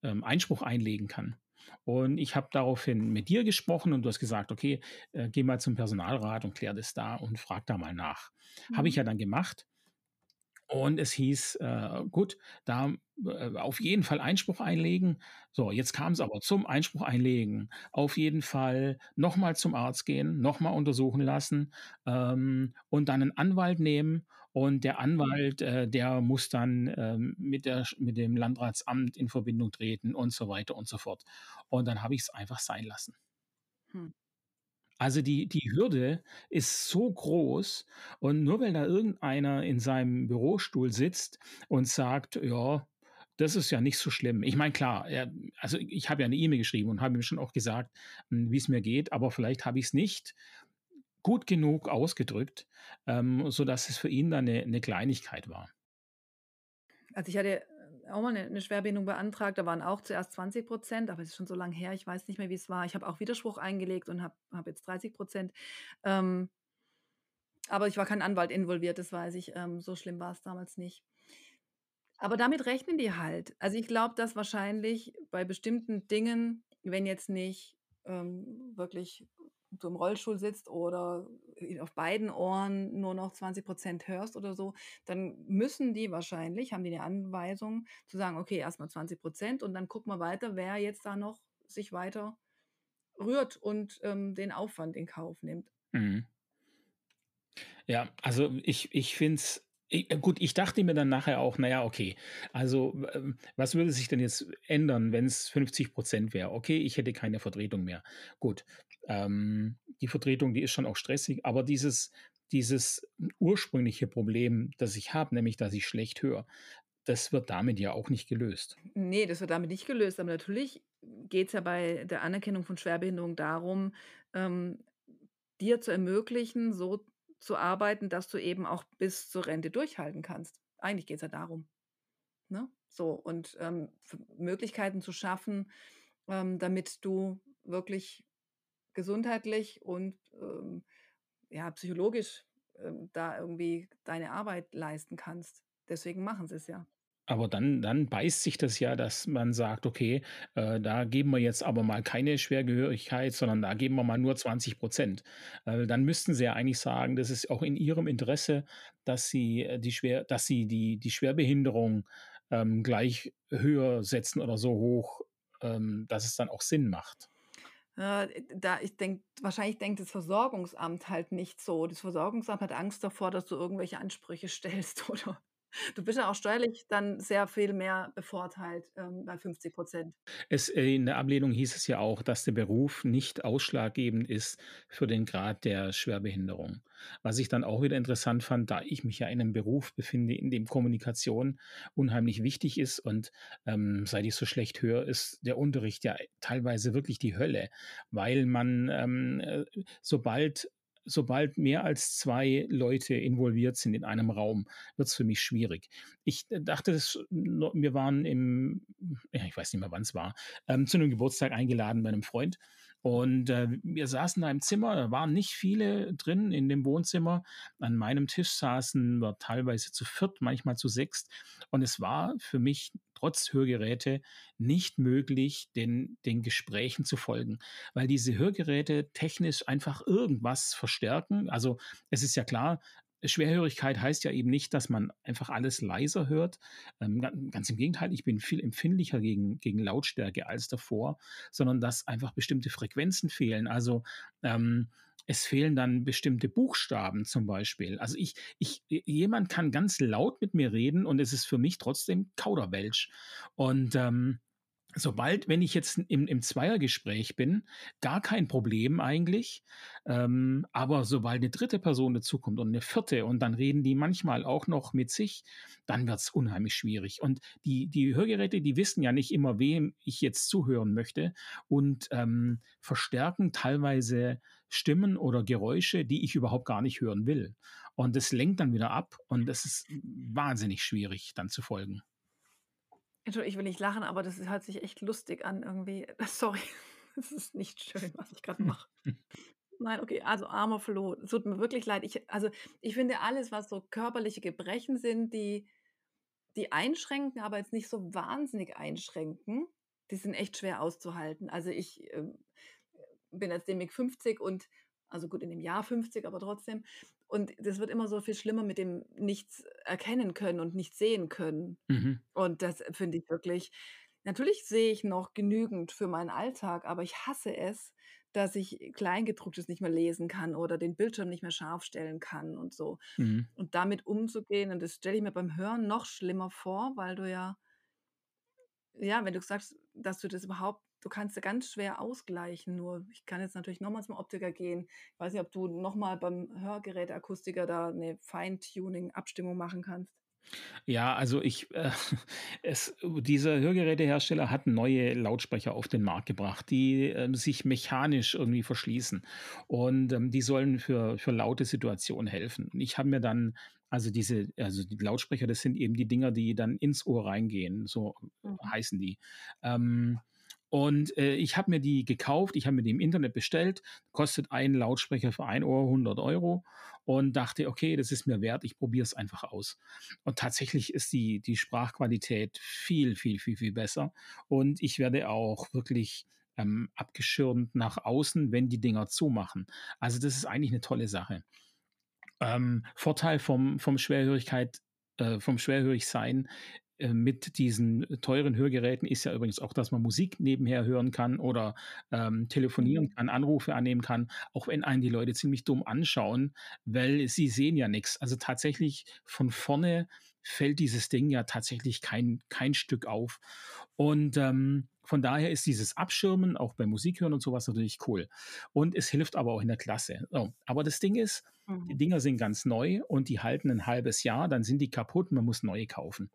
Speaker 1: ähm, Einspruch einlegen kann. Und ich habe daraufhin mit dir gesprochen und du hast gesagt: „Okay, äh, geh mal zum Personalrat und kläre das da und frage da mal nach.“ Habe ich
Speaker 2: Mhm.
Speaker 1: ja dann gemacht. Und es hieß, äh, gut, da äh, auf jeden Fall Einspruch einlegen. So, jetzt kam's aber zum Einspruch einlegen. Auf jeden Fall noch mal zum Arzt gehen, noch mal untersuchen lassen, ähm, und dann 'nen Anwalt nehmen und der
Speaker 2: Mhm.
Speaker 1: Anwalt, äh, der muss dann, ähm, mit der mit dem Landratsamt in Verbindung treten und so weiter und so fort. Und dann habe ich's einfach sein lassen.
Speaker 2: Hm.
Speaker 1: Also, die die Hürde ist so groß und nur weil da irgendeiner in seinem Bürostuhl sitzt und sagt: „Ja, das ist ja nicht so schlimm.“ Ich meine, klar, er also, ich habe ja 'ne E-Mail geschrieben und habe ihm schon auch gesagt, hm, wie's mir geht, aber vielleicht habe ich's nicht gut genug ausgedrückt, ähm, sodass es für ihn dann 'ne 'ne Kleinigkeit war.
Speaker 2: Also, ich hatte, äh, auch mal 'ne 'ne Schwerbehinderung beantragt, da waren auch zuerst 20 %, aber es ist schon so lang her, ich weiß nicht mehr, wie's war. Ich habe auch Widerspruch eingelegt und habe habe jetzt 30 %. Ähm aber ich war kein Anwalt involviert, das weiß ich. Ähm, so schlimm war's damals nicht. Aber damit rechnen die halt. Also, ich glaube, dass wahrscheinlich bei bestimmten Dingen, wenn jetzt nicht, ähm, wirklich du im Rollstuhl sitzt oder auf beiden Ohren nur noch 20 % hörst oder so, dann müssen die wahrscheinlich haben die 'ne Anweisung zu sagen: „Okay, erst mal 20 % und dann gucken wir weiter, wer jetzt da noch sich weiter rührt und, ähm, den Aufwand in Kauf nimmt.“
Speaker 1: Mhm. Ja, also, ich ich finde es I äh, gut, ich dachte mir dann nachher auch, na ja, okay, also, ähm, was würde sich denn jetzt ändern, wenn's 50% wäre? Okay, ich hätte keine Vertretung mehr. Gut, ähm, die Vertretung, die ist schon auch stressig, aber dieses dieses ursprüngliche Problem, das ich habe, nämlich dass ich schlecht höre, das wird damit ja auch nicht gelöst.
Speaker 2: Ne, das wird damit nicht gelöst, aber natürlich geht's ja bei der Anerkennung von Schwerbehinderung darum, ähm, dir zu ermöglichen, so zu arbeiten, dass du eben auch bis zur Rente durchhalten kannst. Eigentlich geht's ja darum, ne? So und, ähm, Möglichkeiten zu schaffen, ähm, damit du wirklich gesundheitlich und, ähm, ja, psychologisch, ähm, da irgendwie deine Arbeit leisten kannst. Deswegen machen sie's ja.
Speaker 1: Aber dann dann beißt sich das ja, dass man sagt: „Okay, äh, da geben wir jetzt aber mal keine Schwergehörigkeit, sondern da geben wir mal nur 20% Äh, dann müssten sie ja eigentlich sagen, das ist auch in ihrem Interesse, dass sie, äh, die schwer dass sie die die Schwerbehinderung, ähm, gleich höher setzen oder so hoch, ähm, dass es dann auch Sinn macht.
Speaker 2: Äh, da ich denke wahrscheinlich denkt das Versorgungsamt halt nicht so. Das Versorgungsamt hat Angst davor, dass du irgendwelche Ansprüche stellst, oder? Du bist ja auch steuerlich dann sehr viel mehr bevorteilt, ähm, bei 50
Speaker 1: Es äh, in der Ablehnung hieß es ja auch, dass der Beruf nicht ausschlaggebend ist für den Grad der Schwerbehinderung. Was ich dann auch wieder interessant fand, da ich mich ja in einem Beruf befinde, in dem Kommunikation unheimlich wichtig ist und, ähm, seit ich so schlecht höre, ist der Unterricht ja teilweise wirklich die Hölle, weil man, ähm, äh, sobald sobald mehr als 2 Leute involviert sind in einem Raum, wird es für mich schwierig. Ich äh, dachte, das no wir waren im ich weiß nicht mehr, wann es war, ähm, zu einem Geburtstag eingeladen bei einem Freund und, äh, wir saßen da im Zimmer, da waren nicht viele drin in dem Wohnzimmer. An meinem Tisch saßen wir teilweise zu viert, manchmal zu sechst. Und es war für mich trotz Hörgeräte nicht möglich, den den Gesprächen zu folgen, weil diese Hörgeräte technisch einfach irgendwas verstärken. Also, es ist ja klar, Schwerhörigkeit heißt ja eben nicht, dass man einfach alles leiser hört. Ähm, ga ganz im Gegenteil, ich bin viel empfindlicher gegen gegen Lautstärke als davor, sondern dass einfach bestimmte Frequenzen fehlen. Also, ähm, es fehlen dann bestimmte Buchstaben zum Beispiel. Also, ich ich jemand kann ganz laut mit mir reden und es ist für mich trotzdem Kauderwelsch. Und, ähm Sobald wenn ich jetzt im im Zweiergespräch bin, gar kein Problem eigentlich. Ähm, aber sobald 'ne dritte Person dazukommt und 'ne vierte und dann reden die manchmal auch noch mit sich, dann wird's unheimlich schwierig. Und die die Hörgeräte, die wissen ja nicht immer, wem ich jetzt zuhören möchte und, ähm, verstärken teilweise Stimmen oder Geräusche, die ich überhaupt gar nicht hören will. Und das lenkt dann wieder ab und das ist wahnsinnig schwierig, dann zu folgen.
Speaker 2: Entschuldigung, ich will nicht lachen, aber das hört sich echt lustig an irgendwie. Sorry, das ist nicht schön, was ich gerade mache. Nein, okay, also armer Flo, es tut mir wirklich leid. Ich also, ich finde alles, was so körperliche Gebrechen sind, die die einschränken, aber jetzt nicht so wahnsinnig einschränken, die sind echt schwer auszuhalten. Also, ich, ähm, bin jetzt demnächst 50 und also gut, in dem Jahr 50, aber trotzdem. Und das wird immer so viel schlimmer mit dem nichts erkennen können und nichts sehen können.
Speaker 1: Mhm.
Speaker 2: Und das finde ich wirklich natürlich sehe ich noch genügend für meinen Alltag, aber ich hasse es, dass ich Kleingedrucktes nicht mehr lesen kann oder den Bildschirm nicht mehr scharf stellen kann und so.
Speaker 1: Mhm.
Speaker 2: Und damit umzugehen und das stelle ich mir beim Hören noch schlimmer vor, weil du ja ja, wenn du sagst, dass du das überhaupt du kannst ja ganz schwer ausgleichen. Nur ich kann jetzt natürlich noch mal zum Optiker gehen. Ich weiß nicht, ob du noch mal beim Hörgeräteakustiker da 'ne Feintuning-Abstimmung machen kannst.
Speaker 1: Ja, also ich, äh, es dieser Hörgerätehersteller hat neue Lautsprecher auf den Markt gebracht, die, ähm, sich mechanisch irgendwie verschließen und, ähm, die sollen für für laute Situationen helfen. Und ich habe mir dann also diese also die Lautsprecher, das sind eben die Dinger, die dann ins Ohr reingehen, so
Speaker 2: Mhm.
Speaker 1: heißen die. Ähm, und, äh, ich habe mir die gekauft, ich habe mir die im Internet bestellt, kostet ein Lautsprecher für ein Ohr 100 € und dachte: „Okay, das ist mir wert, ich probiere es einfach aus.“ Und tatsächlich ist die die Sprachqualität viel, viel, viel, viel besser und ich werde auch wirklich, ähm, abgeschirmt nach außen, wenn die Dinger zumachen. Also, das ist eigentlich 'ne tolle Sache. Ähm, Vorteil vom vom Schwerhörigkeit äh, vom Schwerhörigsein mit diesen teuren Hörgeräten ist ja übrigens auch, dass man Musik nebenher hören kann oder ähm, telefonieren
Speaker 2: Mhm.
Speaker 1: kann, Anrufe annehmen kann, auch wenn einen die Leute ziemlich dumm anschauen, weil sie sehen ja nichts. Also tatsächlich von vorne fällt dieses Ding ja tatsächlich kein, kein Stück auf. Und ähm, von daher ist dieses Abschirmen auch beim Musikhören und sowas natürlich cool. Und es hilft aber auch in der Klasse. So, aber das Ding ist, die
Speaker 2: Mhm.
Speaker 1: Dinger sind ganz neu und die halten ein halbes Jahr, dann sind die kaputt, man muss neue kaufen.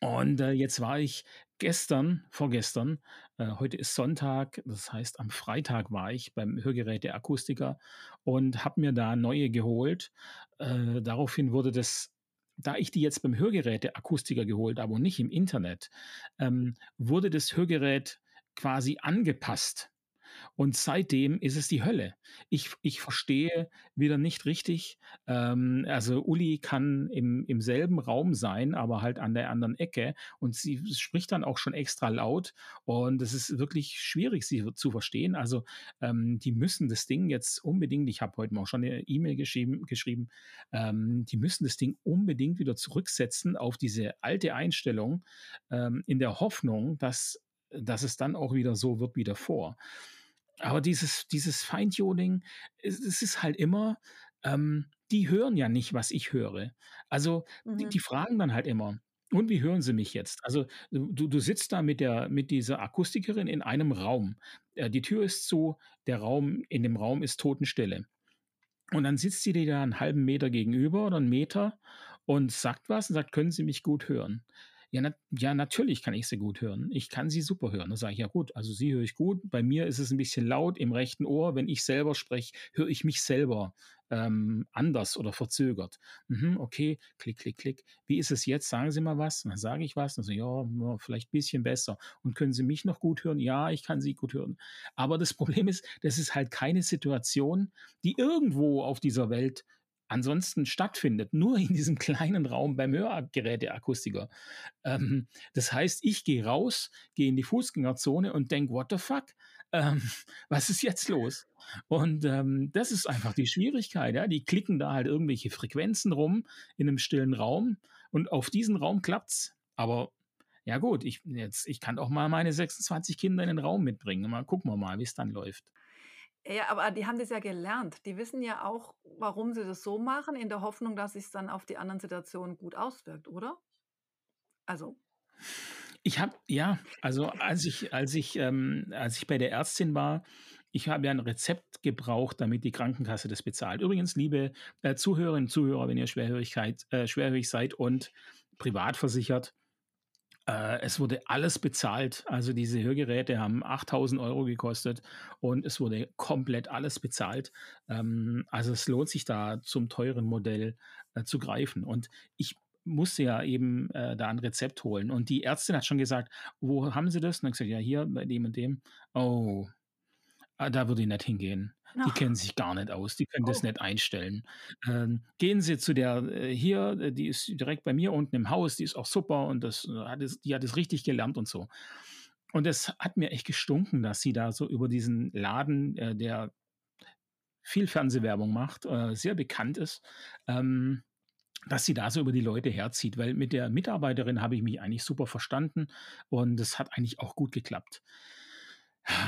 Speaker 1: Und äh, jetzt war ich gestern, vorgestern, äh, heute ist Sonntag, das heißt am Freitag war ich beim Hörgeräteakustiker und habe mir da neue geholt. Äh, daraufhin wurde das, da ich die jetzt beim Hörgeräteakustiker geholt habe und nicht im Internet, ähm, wurde das Hörgerät quasi angepasst. Und seitdem ist es die Hölle. Ich ich verstehe wieder nicht richtig ähm, also Uli kann im im selben Raum sein, aber halt an der anderen Ecke und sie spricht dann auch schon extra laut und es ist wirklich schwierig, sie zu verstehen. Also, ähm, die müssen das Ding jetzt unbedingt ich habe heute mal schon eine E-Mail geschrieben geschrieben, ähm, die müssen das Ding unbedingt wieder zurücksetzen auf diese alte Einstellung, ähm, in der Hoffnung, dass dass es dann auch wieder so wird wie davor. Aber dieses dieses Feintuning, es es ist halt immer ähm, die hören ja nicht, was ich höre. Also, die
Speaker 2: Mhm.
Speaker 1: die fragen dann halt immer: „Und wie hören Sie mich jetzt?“ Also, du du sitzt da mit der mit dieser Akustikerin in einem Raum. Äh, die Tür ist zu, der Raum in dem Raum ist Totenstille. Und dann sitzt sie dir da 'n halben Meter gegenüber oder 'n Meter und sagt was und sagt: „Können Sie mich gut hören?“ Ja, nat ja, natürlich kann ich sie gut hören. Ich kann sie super hören. Dann sage ich: „Ja gut, also Sie höre ich gut. Bei mir ist es 'n bisschen laut im rechten Ohr. Wenn ich selber spreche, höre ich mich selber, ähm, anders oder verzögert.“ „Mhm, okay.“ Klick, klick, klick. „Wie ist es jetzt? Sagen Sie mal was.“ Und dann sage ich was. Dann so: „Ja, vielleicht bisschen besser.“ „Und können Sie mich noch gut hören?“ „Ja, ich kann Sie gut hören.“ Aber das Problem ist, das ist halt keine Situation, die irgendwo auf dieser Welt ansonsten stattfindet, nur in diesem kleinen Raum beim Hörgeräteakustiker. Ähm, das heißt, ich gehe raus, gehe in die Fußgängerzone und denke: „What the fuck? Ähm, was ist jetzt los?“ Und, ähm, das ist einfach die Schwierigkeit, ja? Die klicken da halt irgendwelche Frequenzen rum in 'nem stillen Raum und auf diesen Raum klappt's. Aber ja gut, ich jetzt ich kann auch mal meine 26 Kinder in den Raum mitbringen mal gucken wir mal, wie's dann läuft.
Speaker 2: Ja, aber die haben das ja gelernt. Die wissen ja auch, warum sie das so machen, in der Hoffnung, dass sich's dann auf die anderen Situationen gut auswirkt, oder? Also
Speaker 1: Ich habe ja, also als ich als ich ähm, als ich bei der Ärztin war, ich habe ja 'n Rezept gebraucht, damit die Krankenkasse das bezahlt. Übrigens, liebe, äh, Zuhörerinnen und Zuhörer, wenn ihr Schwerhörigkeit äh, schwerhörig seid und privat versichert, äh, es wurde alles bezahlt. Also, diese Hörgeräte haben 8.000 € gekostet und es wurde komplett alles bezahlt. Ähm, also, es lohnt sich da zum teuren Modell, äh, zu greifen. Und ich musste ja eben, äh, da 'n Rezept holen und die Ärztin hat schon gesagt: „Wo haben Sie das?“ Und dann gesagt: „Ja, hier bei dem und dem.“ „Oh, ah, da würde ich nicht hingehen. Die kennen sich gar nicht aus. Die können das
Speaker 2: Oh.
Speaker 1: nicht einstellen. Ähm, gehen Sie zu der, äh, hier, äh, die ist direkt bei mir unten im Haus, die ist auch super und das hat es die hat es richtig gelernt und so.“ Und das hat mir echt gestunken, dass sie da so über diesen Laden, äh, der viel Fernsehwerbung macht, äh, sehr bekannt ist, ähm, dass sie da so über die Leute herzieht, weil mit der Mitarbeiterin habe ich mich eigentlich super verstanden und es hat eigentlich auch gut geklappt.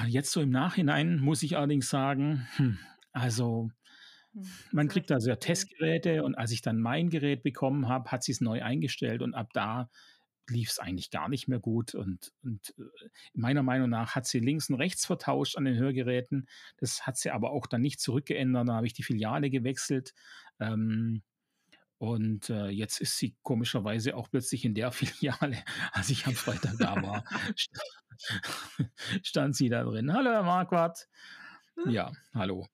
Speaker 1: Jetzt so im Nachhinein muss ich allerdings sagen, hm, also
Speaker 2: Hm,
Speaker 1: man kriegt da
Speaker 2: richtig
Speaker 1: so ja
Speaker 2: blöd.
Speaker 1: Testgeräte und als ich dann mein Gerät bekommen habe, hat sie's neu eingestellt und ab da lief's eigentlich gar nicht mehr gut und und, äh, meiner Meinung nach hat sie links und rechts vertauscht an den Hörgeräten. Das hat sie aber auch dann nicht zurückgeändert. Da habe ich die Filiale gewechselt, ähm, und, äh, jetzt ist sie komischerweise auch plötzlich in der Filiale. Als ich am Freitag da war, sta stand sie da drin: „Hallo, Herr Marquardt.“ Ja, hallo.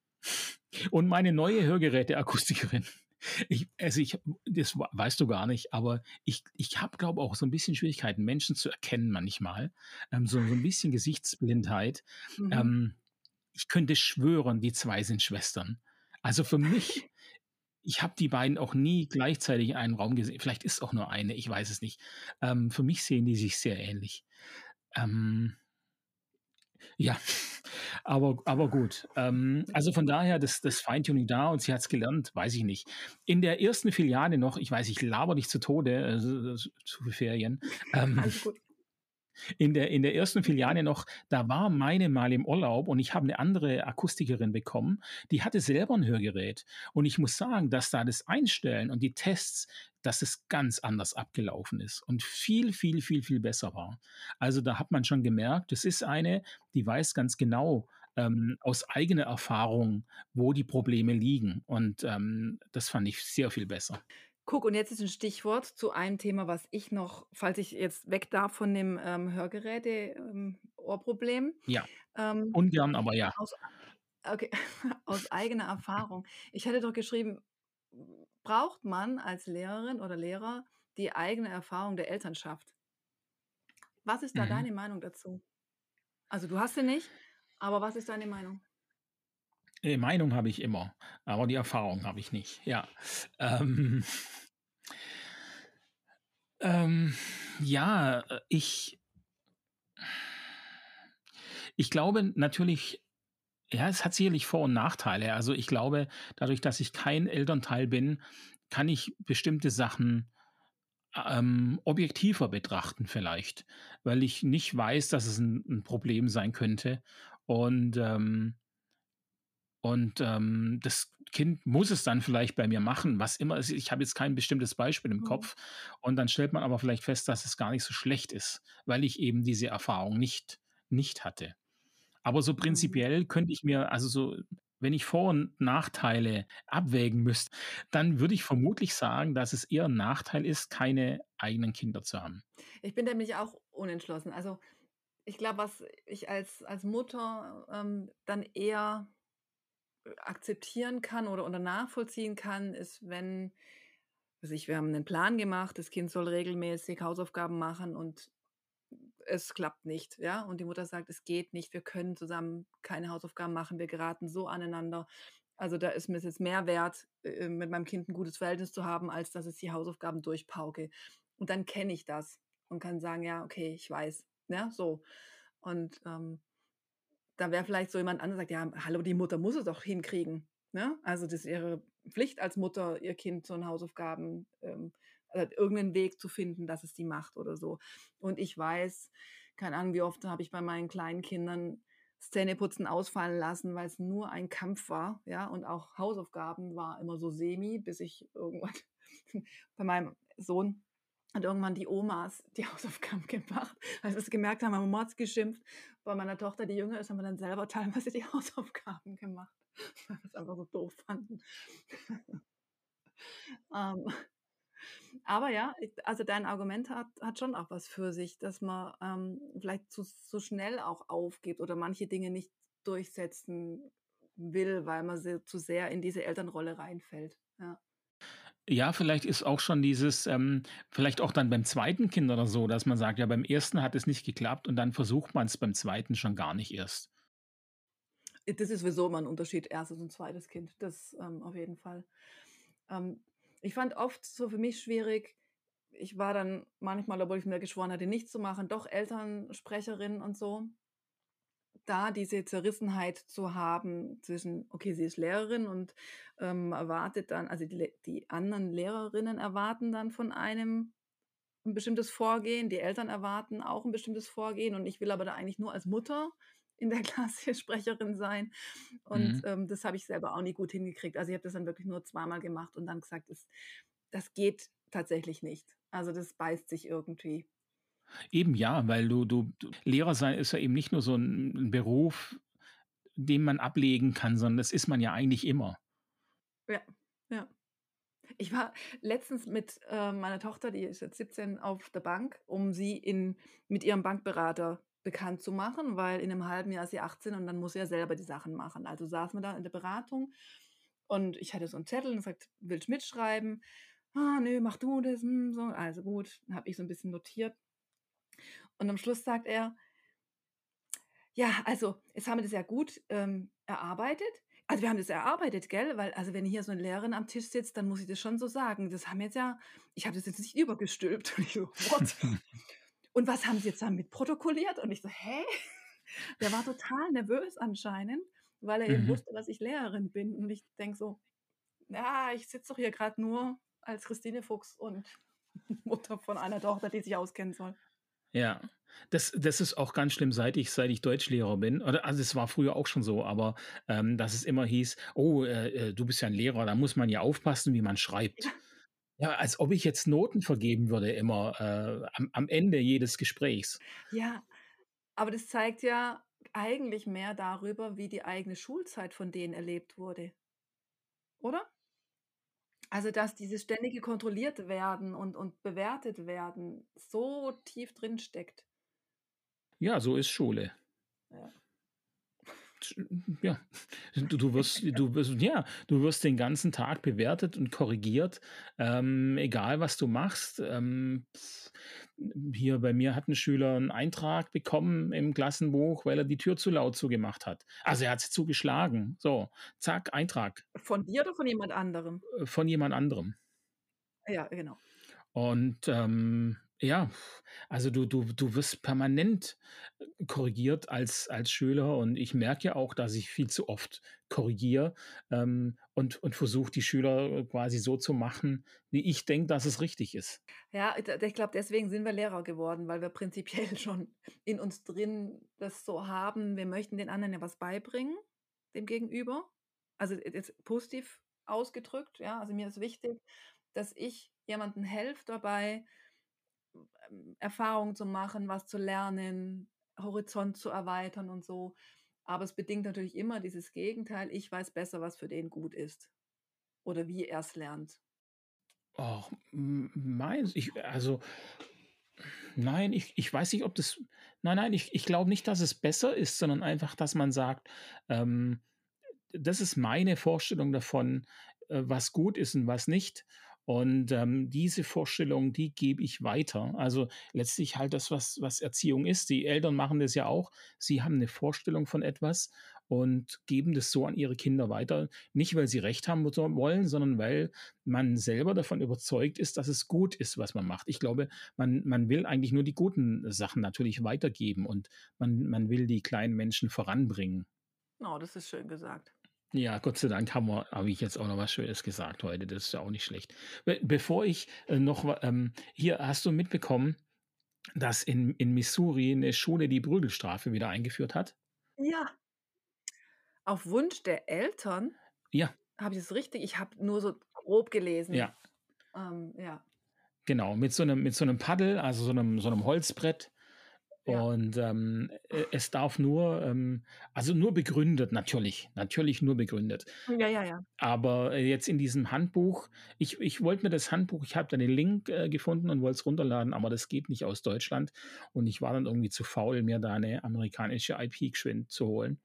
Speaker 1: Und meine neue Hörgeräteakustikerin, ich also, ich das weißt du gar nicht, aber ich ich habe, glaube auch so 'n bisschen Schwierigkeiten, Menschen zu erkennen manchmal, ähm, so so 'n bisschen Gesichtsblindheit.
Speaker 2: Mhm.
Speaker 1: Ähm, ich könnte schwören, die 2 sind Schwestern. Also, für mich ich habe die beiden auch nie gleichzeitig in einem Raum gesehen. Vielleicht ist's auch nur eine, ich weiß es nicht. Ähm, für mich sehen die sich sehr ähnlich. Ähm ja, Aber aber gut. Ähm, also von daher, das das Feintuning da und sie hat's gelernt, weiß ich nicht. In der ersten Filiale noch ich weiß, ich laber dich zu Tode, also, zu Ferien. Ähm
Speaker 2: Alles gut.
Speaker 1: In der in der ersten Filiale noch, da war meine mal im Urlaub und ich habe eine andere Akustikerin bekommen, die hatte selber ein Hörgerät. Und ich muss sagen, dass da das Einstellen und die Tests, dass es ganz anders abgelaufen ist und viel, viel, viel, viel besser war. Also, da hat man schon gemerkt, das ist eine, die weiß ganz genau, ähm, aus eigener Erfahrung, wo die Probleme liegen. Und, ähm, das fand ich sehr viel besser.
Speaker 2: Guck, und jetzt ist ein Stichwort zu einem Thema, was ich noch falls ich jetzt weg darf von dem, ähm, Hörgeräte ähm,
Speaker 1: Ja,
Speaker 2: ähm,
Speaker 1: ungern, aber ja.
Speaker 2: aus okay, aus eigener Erfahrung. Ich hatte doch geschrieben, braucht man als Lehrerin oder Lehrer die eigene Erfahrung der Elternschaft? Was ist da
Speaker 1: Mhm.
Speaker 2: deine Meinung dazu? Also, du hast sie nicht, aber was ist deine Meinung?
Speaker 1: Äh, Meinung habe ich immer, aber die Erfahrung habe ich nicht, ja. Ähm ähm, ja, äh, ich ich glaube natürlich ja, es hat sicherlich Vor und Nachteile. Also, ich glaube, dadurch, dass ich kein Elternteil bin, kann ich bestimmte Sachen, ähm, objektiver betrachten vielleicht, weil ich nicht weiß, dass es ein 'n Problem sein könnte. Und, ähm Und, ähm, das Kind muss es dann vielleicht bei mir machen, was immer es ist. Ich habe jetzt kein bestimmtes Beispiel im
Speaker 2: Mhm.
Speaker 1: Kopf. Und dann stellt man aber vielleicht fest, dass es gar nicht so schlecht ist, weil ich eben diese Erfahrung nicht nicht hatte. Aber so
Speaker 2: Mhm.
Speaker 1: prinzipiell könnte ich mir also so wenn ich Vor und Nachteile abwägen müsste, dann würde ich vermutlich sagen, dass es eher 'n Nachteil ist, keine eigenen Kinder zu haben.
Speaker 2: Ich bin nämlich auch unentschlossen. Also, ich glaube, was ich als als Mutter, ähm, dann eher, akzeptieren kann oder oder nachvollziehen kann, ist, wenn also ich wir haben 'nen Plan gemacht, das Kind soll regelmäßig Hausaufgaben machen und es klappt nicht, ja? Und die Mutter sagt: „Es geht nicht, wir können zusammen keine Hausaufgaben machen, wir geraten so aneinander. Also, da ist mir's jetzt mehr wert, äh, mit meinem Kind 'n gutes Verhältnis zu haben, als dass ich die Hausaufgaben durchpauke.“ Und dann kenne ich das und kann sagen: „Ja, okay, ich weiß“, ja, so. Und, ähm, da wäre vielleicht so jemand anderes, sagt: „Ja, hallo, die Mutter muss es doch hinkriegen“, ne? Also, das ist ihre Pflicht als Mutter, ihr Kind zu 'nen Hausaufgaben, ähm äh, irgend 'nen Weg zu finden, dass es die macht oder so. Und ich weiß keine Ahnung, wie oft habe ich bei meinen kleinen Kindern Zähneputzen ausfallen lassen, weil's nur ein Kampf war, ja? Und auch Hausaufgaben war immer so semi, bis ich irgendwann bei meinem Sohn hat irgendwann die Omas die Hausaufgaben gemacht, weil sie's gemerkt haben, Mama hat's geschimpft. Bei meiner Tochter, die jünger ist, haben wir dann selber teilweise die Hausaufgaben gemacht, weil wir's einfach so doof fanden. Ähm, aber ja, also dein Argument hat hat schon auch was für sich, dass man, ähm, vielleicht zu zu schnell auch aufgibt oder manche Dinge nicht durchsetzen will, weil man zu sehr in diese Elternrolle reinfällt, ja.
Speaker 1: Ja, vielleicht ist auch schon dieses ähm, vielleicht auch dann beim 2. Kind oder so, dass man sagt: „Ja, beim 1. hat es nicht geklappt“, und dann versucht man's beim 2. schon gar nicht erst.
Speaker 2: Äh, das ist sowieso immer 'n Unterschied, 1. und 2. Kind, das, ähm, auf jeden Fall. Ähm, ich fand oft so für mich schwierig ich war dann manchmal, obwohl ich mir geschworen hatte, nicht zu machen, doch Elternsprecherin und so. Da diese Zerrissenheit zu haben zwischen okay, sie ist Lehrerin und, ähm, erwartet dann also die die anderen Lehrerinnen erwarten dann von einem 'n bestimmtes Vorgehen, die Eltern erwarten auch 'n bestimmtes Vorgehen und ich will aber da eigentlich nur als Mutter in der Klasse Sprecherin sein. Und,
Speaker 1: Mhm.
Speaker 2: ähm, das habe ich selber auch nie gut hingekriegt. Also, ich habe das dann wirklich nur zweimal gemacht und dann gesagt: „Das das geht tatsächlich nicht.“ Also, das beißt sich irgendwie.
Speaker 1: Eben ja, weil du du du Lehrer sein ist ja eben nicht nur so 'n 'n Beruf, den man ablegen kann, sondern das ist man ja eigentlich immer.
Speaker 2: Ja, ja. Ich war letztens mit, äh, meiner Tochter, die ist jetzt 17, auf der Bank, um sie in mit ihrem Bankberater bekannt zu machen, weil in 'nem halben Jahr ist sie 18 und dann muss sie ja selber die Sachen machen. Also, saßen wir da in der Beratung und ich hatte so 'n Zettel und gesagt: „Willst mitschreiben?“ „Ah, ne, mach du das“, hm, so. Also gut, habe ich so 'n bisschen notiert. Und am Schluss sagt er „Ja, also, jetzt haben wir das ja gut, ähm, erarbeitet. Also, wir haben das erarbeitet, gell? Weil also, wenn hier so 'ne Lehrerin am Tisch sitzt, dann muss ich das schon so sagen. Das haben jetzt ja ich habe das jetzt nicht übergestülpt.“ Und ich so: „What?“ „Und was haben Sie jetzt damit protokolliert?“ Und ich so: „Hä?“ Der war total nervös anscheinend, weil er eben
Speaker 1: Mhm.
Speaker 2: wusste, dass ich Lehrerin bin. Und ich denke so, ja, ich sitze doch hier gerade nur als Christine Fuchs und Mutter von einer Tochter, die sich auskennen soll.
Speaker 1: Ja, das das ist auch ganz schlimm, seit ich seit ich Deutschlehrer bin oder also, es war früher auch schon so, aber, ähm, dass es immer hieß: „Oh, äh, äh, du bist ja 'n Lehrer, da muss man ja aufpassen, wie man
Speaker 2: Ja.
Speaker 1: schreibt.“ Ja, als ob ich jetzt Noten vergeben würde immer, äh, am am Ende jedes Gesprächs.
Speaker 2: Ja, aber das zeigt ja eigentlich mehr darüber, wie die eigene Schulzeit von denen erlebt wurde. Oder? Also, dass dieses ständige kontrolliert werden und und bewertet werden so tief drinsteckt.
Speaker 1: Ja, so ist Schule.
Speaker 2: Ja.
Speaker 1: Ja, du du wirst du wirst ja, du wirst den ganzen Tag bewertet und korrigiert, ähm, egal was du machst. Ähm, hier bei mir hat 'n Schüler 'n Eintrag bekommen im Klassenbuch, weil er die Tür zu laut zugemacht hat. Also, er hat sie zugeschlagen. So, zack, Eintrag.
Speaker 2: Von dir oder von jemand anderem?
Speaker 1: Von jemand anderem.
Speaker 2: Ja, genau.
Speaker 1: Und, ähm, ja, also du du du wirst permanent, äh, korrigiert als als Schüler und ich merke ja auch, dass ich viel zu oft korrigiere, ähm, und und versuche, die Schüler, äh, quasi so zu machen, wie ich denke, dass es richtig ist.
Speaker 2: Ja, ich glaube, deswegen sind wir Lehrer geworden, weil wir prinzipiell schon in uns drin das so haben, wir möchten den anderen ja was beibringen, dem Gegenüber. Also, jetzt positiv ausgedrückt, ja. Also, mir ist wichtig, dass ich jemandem helfe dabei, Erfahrungen zu machen, was zu lernen, Horizont zu erweitern und so. Aber es bedingt natürlich immer dieses Gegenteil. Ich weiß besser, was für den gut ist oder wie er's lernt.
Speaker 1: Och, m meins ich also nein, ich ich weiß nicht, ob das nein, nein, ich ich glaube nicht, dass es besser ist, sondern einfach, dass man sagt, ähm, das ist meine Vorstellung davon, äh, was gut ist und was nicht. Und, ähm, diese Vorstellung, die gebe ich weiter. Also, letztlich halt das, was was Erziehung ist. Die Eltern machen das ja auch. Sie haben 'ne Vorstellung von etwas und geben das so an ihre Kinder weiter. Nicht, weil sie recht haben wollen, sondern weil man selber davon überzeugt ist, dass es gut ist, was man macht. Ich glaube, man man will eigentlich nur die guten Sachen natürlich weitergeben und man man will die kleinen Menschen voranbringen.
Speaker 2: Oh, das ist schön gesagt.
Speaker 1: Ja, Gott sei Dank haben wir habe ich jetzt auch noch was Schönes gesagt heute. Das ist ja auch nicht schlecht. Be bevor ich, äh, noch ähm, hier hast du mitbekommen, dass in in Missouri 'ne Schule die Prügelstrafe wieder eingeführt hat?
Speaker 2: Ja. Auf Wunsch der Eltern?
Speaker 1: Ja.
Speaker 2: Habe ich das richtig ich habe nur so grob gelesen.
Speaker 1: Ja.
Speaker 2: Ähm, ja.
Speaker 1: Genau, mit so 'nem mit so 'nem Paddel, also so 'nem so 'nem Holzbrett.
Speaker 2: Ja.
Speaker 1: Und, ähm, e es darf nur, ähm also nur begründet natürlich, natürlich nur begründet.
Speaker 2: Ja, ja, ja.
Speaker 1: Aber jetzt in diesem Handbuch ich ich wollte mir das Handbuch ich habe da den Link, äh, gefunden und wollte es runterladen, aber das geht nicht aus Deutschland. Und ich war dann irgendwie zu faul, mir da 'ne amerikanische IP geschwind zu holen.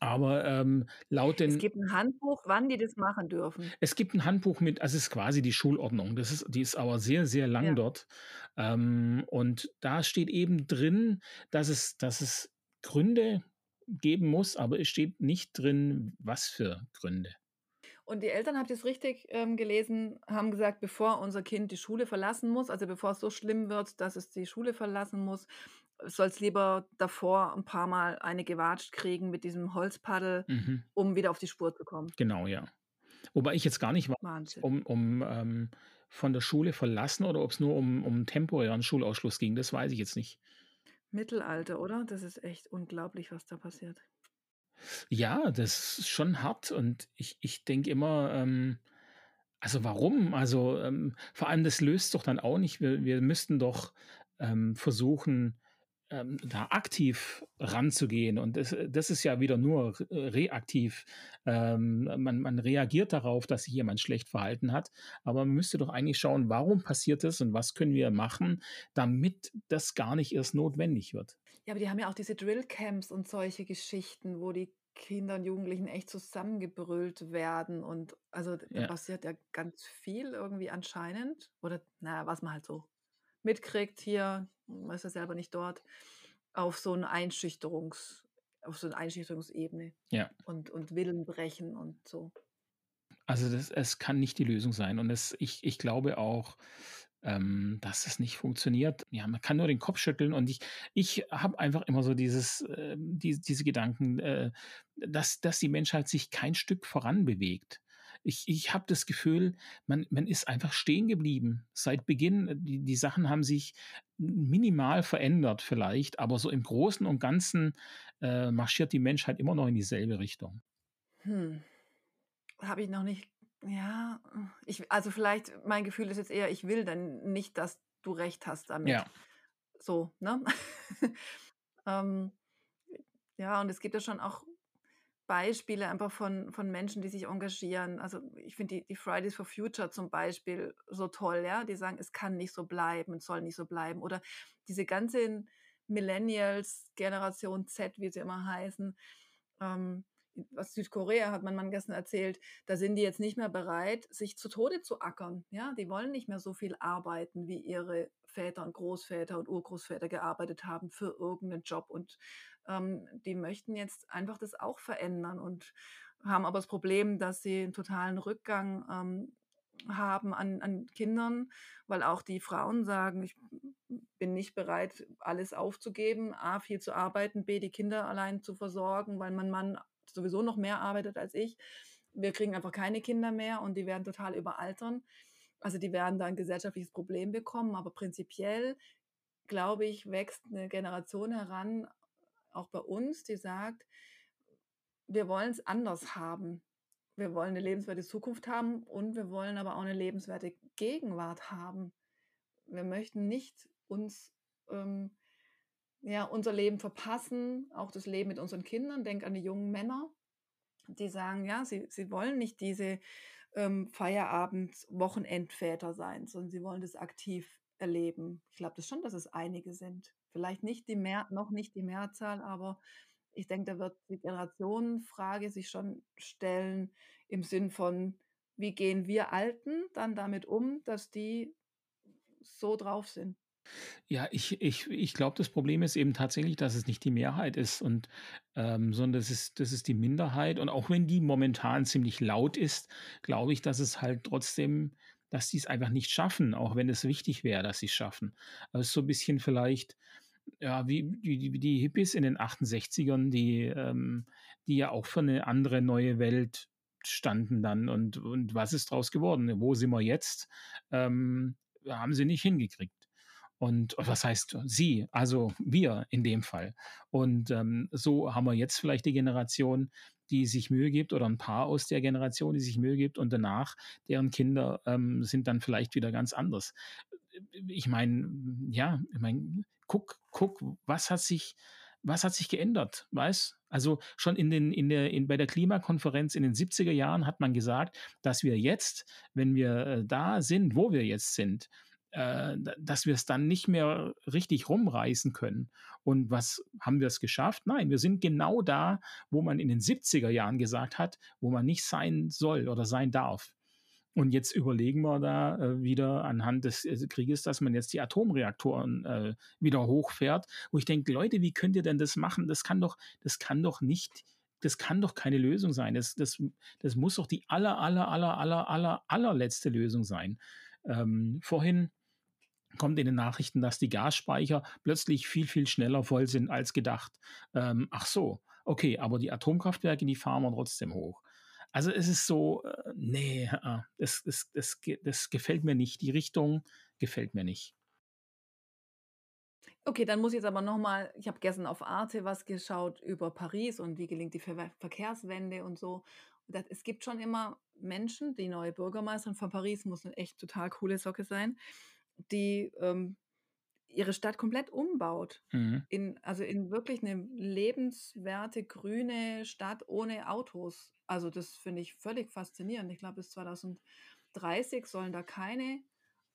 Speaker 1: Aber, ähm, laut
Speaker 2: Es
Speaker 1: den
Speaker 2: gibt 'n Handbuch, wann die das machen dürfen.
Speaker 1: Es gibt 'n Handbuch mit also es ist quasi die Schulordnung. Das ist die ist aber sehr, sehr lang
Speaker 2: Ja.
Speaker 1: dort. Ähm, und da steht eben drin, dass es dass es Gründe geben muss, aber es steht nicht drin, was für Gründe.
Speaker 2: Und die Eltern, habe ich das richtig, ähm, gelesen, haben gesagt, bevor unser Kind die Schule verlassen muss, also bevor es so schlimm wird, dass es die Schule verlassen muss, soll es lieber davor 'n paar Mal eine gewatscht kriegen mit diesem Holzpaddel,
Speaker 1: Mhm.
Speaker 2: um wieder auf die Spur zu kommen.
Speaker 1: Genau, ja. Wobei ich jetzt gar nicht weiß, um um, ähm, von der Schule verlassen oder ob's nur um um temporären Schulausschluss ging, das weiß ich jetzt nicht.
Speaker 2: Mittelalter, oder? Das ist echt unglaublich, was da passiert.
Speaker 1: Ja, das ist schon hart und ich ich denke immer, ähm, also warum? Also, ähm, vor allem, das löst doch dann auch nicht wir wir müssten doch, ähm, versuchen, ähm, da aktiv ranzugehen und das das ist ja wieder nur reaktiv. Ähm, man man reagiert darauf, dass sich jemand schlecht verhalten hat, aber man müsste doch eigentlich schauen, warum passiert das und was können wir machen, damit das gar nicht erst notwendig wird.
Speaker 2: Ja, aber die haben ja auch diese Drillcamps und solche Geschichten, wo die Kinder und Jugendlichen echt zusammengebrüllt werden und also da
Speaker 1: Ja.
Speaker 2: passiert ja ganz viel irgendwie anscheinend oder na ja, was man halt so mitkriegt hier, man ist ja selber nicht dort, auf so 'n Einschüchterungs auf so 'ne Einschüchterungsebene
Speaker 1: Ja.
Speaker 2: und und Willen brechen und so.
Speaker 1: Also, das es kann nicht die Lösung sein und es ich ich glaube auch ähm, dass es nicht funktioniert. Ja, man kann nur den Kopf schütteln und ich, ich habe einfach immer so dieses, äh, die, diese Gedanken, äh, dass, dass die Menschheit sich kein Stück voran bewegt. Ich, ich habe das Gefühl, man, man ist einfach stehen geblieben. Seit Beginn, die, die Sachen haben sich minimal verändert vielleicht, aber so im Großen und Ganzen äh, marschiert die Menschheit immer noch in dieselbe Richtung.
Speaker 2: Hm. Habe ich noch nicht ja, ich also vielleicht mein Gefühl ist jetzt eher, ich will dann nicht, dass du recht hast damit.
Speaker 1: Ja.
Speaker 2: So, ne? Ähm, ja, und es gibt ja schon auch Beispiele einfach von von Menschen, die sich engagieren. Also, ich finde die die Fridays for Future zum Beispiel so toll, ja? Die sagen: „Es kann nicht so bleiben, es soll nicht so bleiben.“ Oder diese ganzen Millennials, Generation Z, wie sie immer heißen, ähm aus Südkorea hat Mann gestern erzählt, da sind die jetzt nicht mehr bereit, sich zu Tode zu ackern. Ja, die wollen nicht mehr so viel arbeiten, wie ihre Väter und Großväter und Urgroßväter gearbeitet haben für irgendeinen Job. Und ähm, die möchten jetzt einfach das auch verändern und haben aber das Problem, dass sie einen totalen Rückgang ähm, haben an, an Kindern, weil auch die Frauen sagen, ich bin nicht bereit, alles aufzugeben, A, viel zu arbeiten, B, die Kinder allein zu versorgen, weil mein Mann sowieso noch mehr arbeitet als ich. Wir kriegen einfach keine Kinder mehr und die werden total überaltern. Also die werden da ein gesellschaftliches Problem bekommen, aber prinzipiell, glaube ich, wächst eine Generation heran, auch bei uns, die sagt, wir wollen es anders haben. Wir wollen eine lebenswerte Zukunft haben und wir wollen aber auch eine lebenswerte Gegenwart haben. Wir möchten nicht uns ähm, ja, unser Leben verpassen, auch das Leben mit unseren Kindern. Denk an die jungen Männer, die sagen, ja, sie, sie wollen nicht diese ähm, Feierabend-Wochenendväter sein, sondern sie wollen das aktiv erleben. Ich glaube das schon, dass es einige sind. Vielleicht nicht die Mehr, noch nicht die Mehrzahl, aber ich denke, da wird die Generationenfrage sich schon stellen im Sinn von, wie gehen wir Alten dann damit um, dass die so drauf sind.
Speaker 1: Ja, ich ich ich glaube, das Problem ist eben tatsächlich, dass es nicht die Mehrheit ist und, ähm, sondern das ist das ist die Minderheit und auch wenn die momentan ziemlich laut ist, glaube ich, dass es halt trotzdem dass die es einfach nicht schaffen, auch wenn es wichtig wäre, dass sie's schaffen. Also, so ein bisschen vielleicht, ja, wie die die die Hippies in den 68ern, die, ähm die ja auch für eine andere neue Welt standen dann und und was ist draus geworden? Wo sind wir jetzt? Ähm, haben sie nicht hingekriegt. Und was heißt sie? Also wir in dem Fall. Und ähm, so haben wir jetzt vielleicht die Generation, die sich Mühe gibt oder ein paar aus der Generation, die sich Mühe gibt und danach deren Kinder ähm, sind dann vielleicht wieder ganz anders. Ich meine, ja, ich meine, guck, guck, was hat sich, was hat sich geändert, weißt? Also schon in den, in der, in, bei der Klimakonferenz in den 70er Jahren hat man gesagt, dass wir jetzt, wenn wir äh, da sind, wo wir jetzt sind, äh, dass wir es dann nicht mehr richtig rumreißen können. Und was haben wir es geschafft? Nein, wir sind genau da, wo man in den 70er Jahren gesagt hat, wo man nicht sein soll oder sein darf. Und jetzt überlegen wir da äh, wieder anhand des äh, Krieges, dass man jetzt die Atomreaktoren äh, wieder hochfährt. Wo ich denke, Leute, wie könnt ihr denn das machen? Das kann doch, das kann doch nicht, das kann doch keine Lösung sein. Das, das, das muss doch die aller, aller, aller, aller, aller, allerletzte Lösung sein. Ähm, vorhin kommt in den Nachrichten, dass die Gasspeicher plötzlich viel, viel schneller voll sind als gedacht. Ähm, ach so, okay, aber die Atomkraftwerke, die fahren wir trotzdem hoch. Also es ist so, äh, nee, das, das, das, das gefällt mir nicht. Die Richtung gefällt mir nicht.
Speaker 2: Okay, dann muss ich jetzt aber nochmal, ich habe gestern auf Arte was geschaut über Paris und wie gelingt die Ver Verkehrswende und so. Das, es gibt schon immer Menschen, die neue Bürgermeisterin von Paris muss eine echt total coole Socke sein die ähm, ihre Stadt komplett umbaut.
Speaker 1: Mhm.
Speaker 2: In, also in wirklich eine lebenswerte, grüne Stadt ohne Autos. Also das finde ich völlig faszinierend. Ich glaube, bis 2030 sollen da keine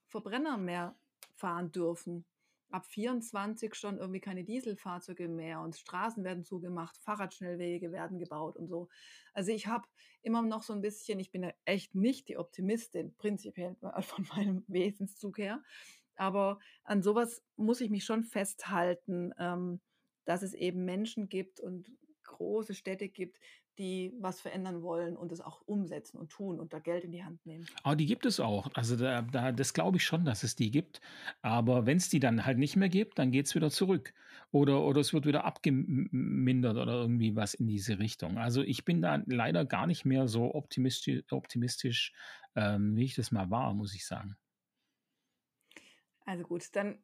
Speaker 2: Verbrenner mehr fahren dürfen. Ab 24 schon irgendwie keine Dieselfahrzeuge mehr und Straßen werden zugemacht, Fahrradschnellwege werden gebaut und so. Also ich habe immer noch so ein bisschen, ich bin ja echt nicht die Optimistin, prinzipiell von meinem Wesenszug her, aber an sowas muss ich mich schon festhalten, ähm, dass es eben Menschen gibt und große Städte gibt, die was verändern wollen und es auch umsetzen und tun und da Geld in die Hand nehmen.
Speaker 1: Aber die gibt es auch. Also da, da, das glaube ich schon, dass es die gibt. Aber wenn es die dann halt nicht mehr gibt, dann geht es wieder zurück. Oder, oder es wird wieder abgemindert oder irgendwie was in diese Richtung. Also ich bin da leider gar nicht mehr so optimistisch, optimistisch ähm, wie ich das mal war, muss ich sagen.
Speaker 2: Also gut, dann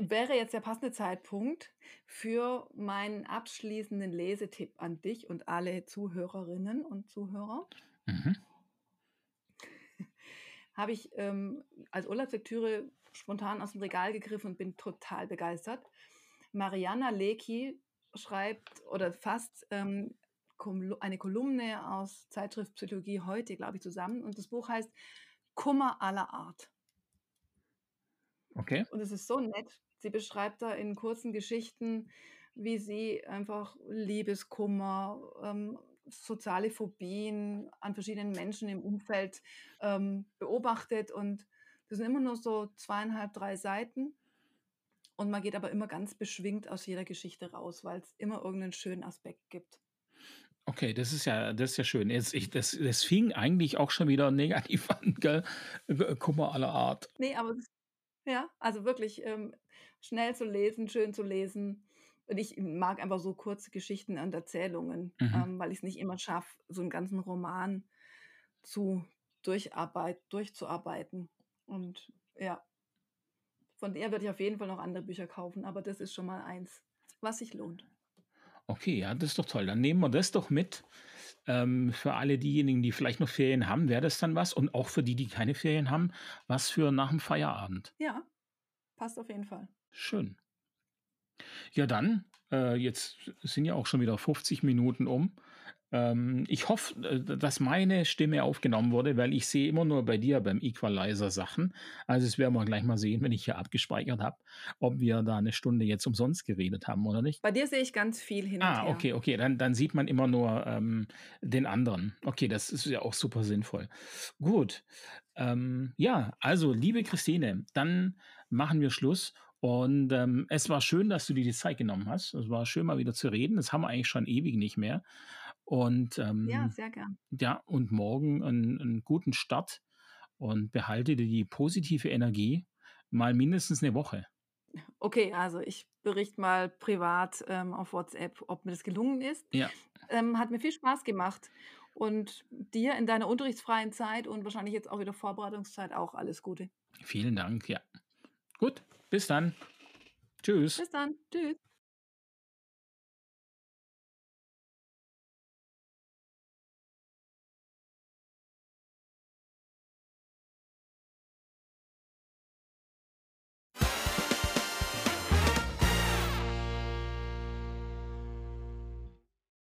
Speaker 2: wäre jetzt der passende Zeitpunkt für meinen abschließenden Lesetipp an dich und alle Zuhörerinnen und Zuhörer. Mhm. Habe ich ähm, als Urlaubslektüre spontan aus dem Regal gegriffen und bin total begeistert. Mariana Lecki schreibt oder fasst ähm, eine Kolumne aus Zeitschrift Psychologie heute, glaube ich, zusammen. Und das Buch heißt Kummer aller Art.
Speaker 1: Okay.
Speaker 2: Und es ist so nett. Sie beschreibt da in kurzen Geschichten, wie sie einfach Liebeskummer, ähm, soziale Phobien an verschiedenen Menschen im Umfeld ähm, beobachtet. Und das sind immer nur so zweieinhalb, drei Seiten. Und man geht aber immer ganz beschwingt aus jeder Geschichte raus, weil es immer irgendeinen schönen Aspekt gibt.
Speaker 1: Okay, das ist ja, das ist ja schön. Jetzt, ich, das, das fing eigentlich auch schon wieder negativ an, gell? Kummer aller Art.
Speaker 2: Nee, aber das ja, also wirklich ähm, schnell zu lesen, schön zu lesen. Und ich mag einfach so kurze Geschichten und Erzählungen, Mhm. ähm, weil ich es nicht immer schaffe, so einen ganzen Roman zu durcharbeit durchzuarbeiten. Und ja, von der würde ich auf jeden Fall noch andere Bücher kaufen, aber das ist schon mal eins, was sich lohnt.
Speaker 1: Okay, ja, das ist doch toll. Dann nehmen wir das doch mit. Ähm, für alle diejenigen, die vielleicht noch Ferien haben, wäre das dann was. Und auch für die, die keine Ferien haben, was für nach dem Feierabend.
Speaker 2: Ja, passt auf jeden Fall.
Speaker 1: Schön. Ja, dann, äh, jetzt sind ja auch schon wieder 50 Minuten um. Ähm, ich hoffe, äh, dass meine Stimme aufgenommen wurde, weil ich sehe immer nur bei dir beim Equalizer Sachen. Also es werden wir gleich mal sehen, wenn ich hier abgespeichert habe, ob wir da eine Stunde jetzt umsonst geredet haben oder nicht.
Speaker 2: Bei dir sehe ich ganz viel hin.
Speaker 1: Ah, okay, okay. Dann, dann sieht man immer nur ähm, den anderen. Okay, das ist ja auch super sinnvoll. Gut. Ähm, ja, also liebe Christine, dann machen wir Schluss. Und ähm, es war schön, dass du dir die Zeit genommen hast. Es war schön, mal wieder zu reden. Das haben wir eigentlich schon ewig nicht mehr. Und ähm,
Speaker 2: ja, sehr gern.
Speaker 1: Ja, und morgen einen, einen guten Start und behalte dir die positive Energie mal mindestens eine Woche.
Speaker 2: Okay, also ich berichte mal privat ähm, auf WhatsApp, ob mir das gelungen ist.
Speaker 1: Ja.
Speaker 2: Ähm, hat mir viel Spaß gemacht. Und dir in deiner unterrichtsfreien Zeit und wahrscheinlich jetzt auch wieder Vorbereitungszeit auch alles Gute.
Speaker 1: Vielen Dank, ja. Gut, bis dann. Tschüss.
Speaker 2: Bis dann. Tschüss.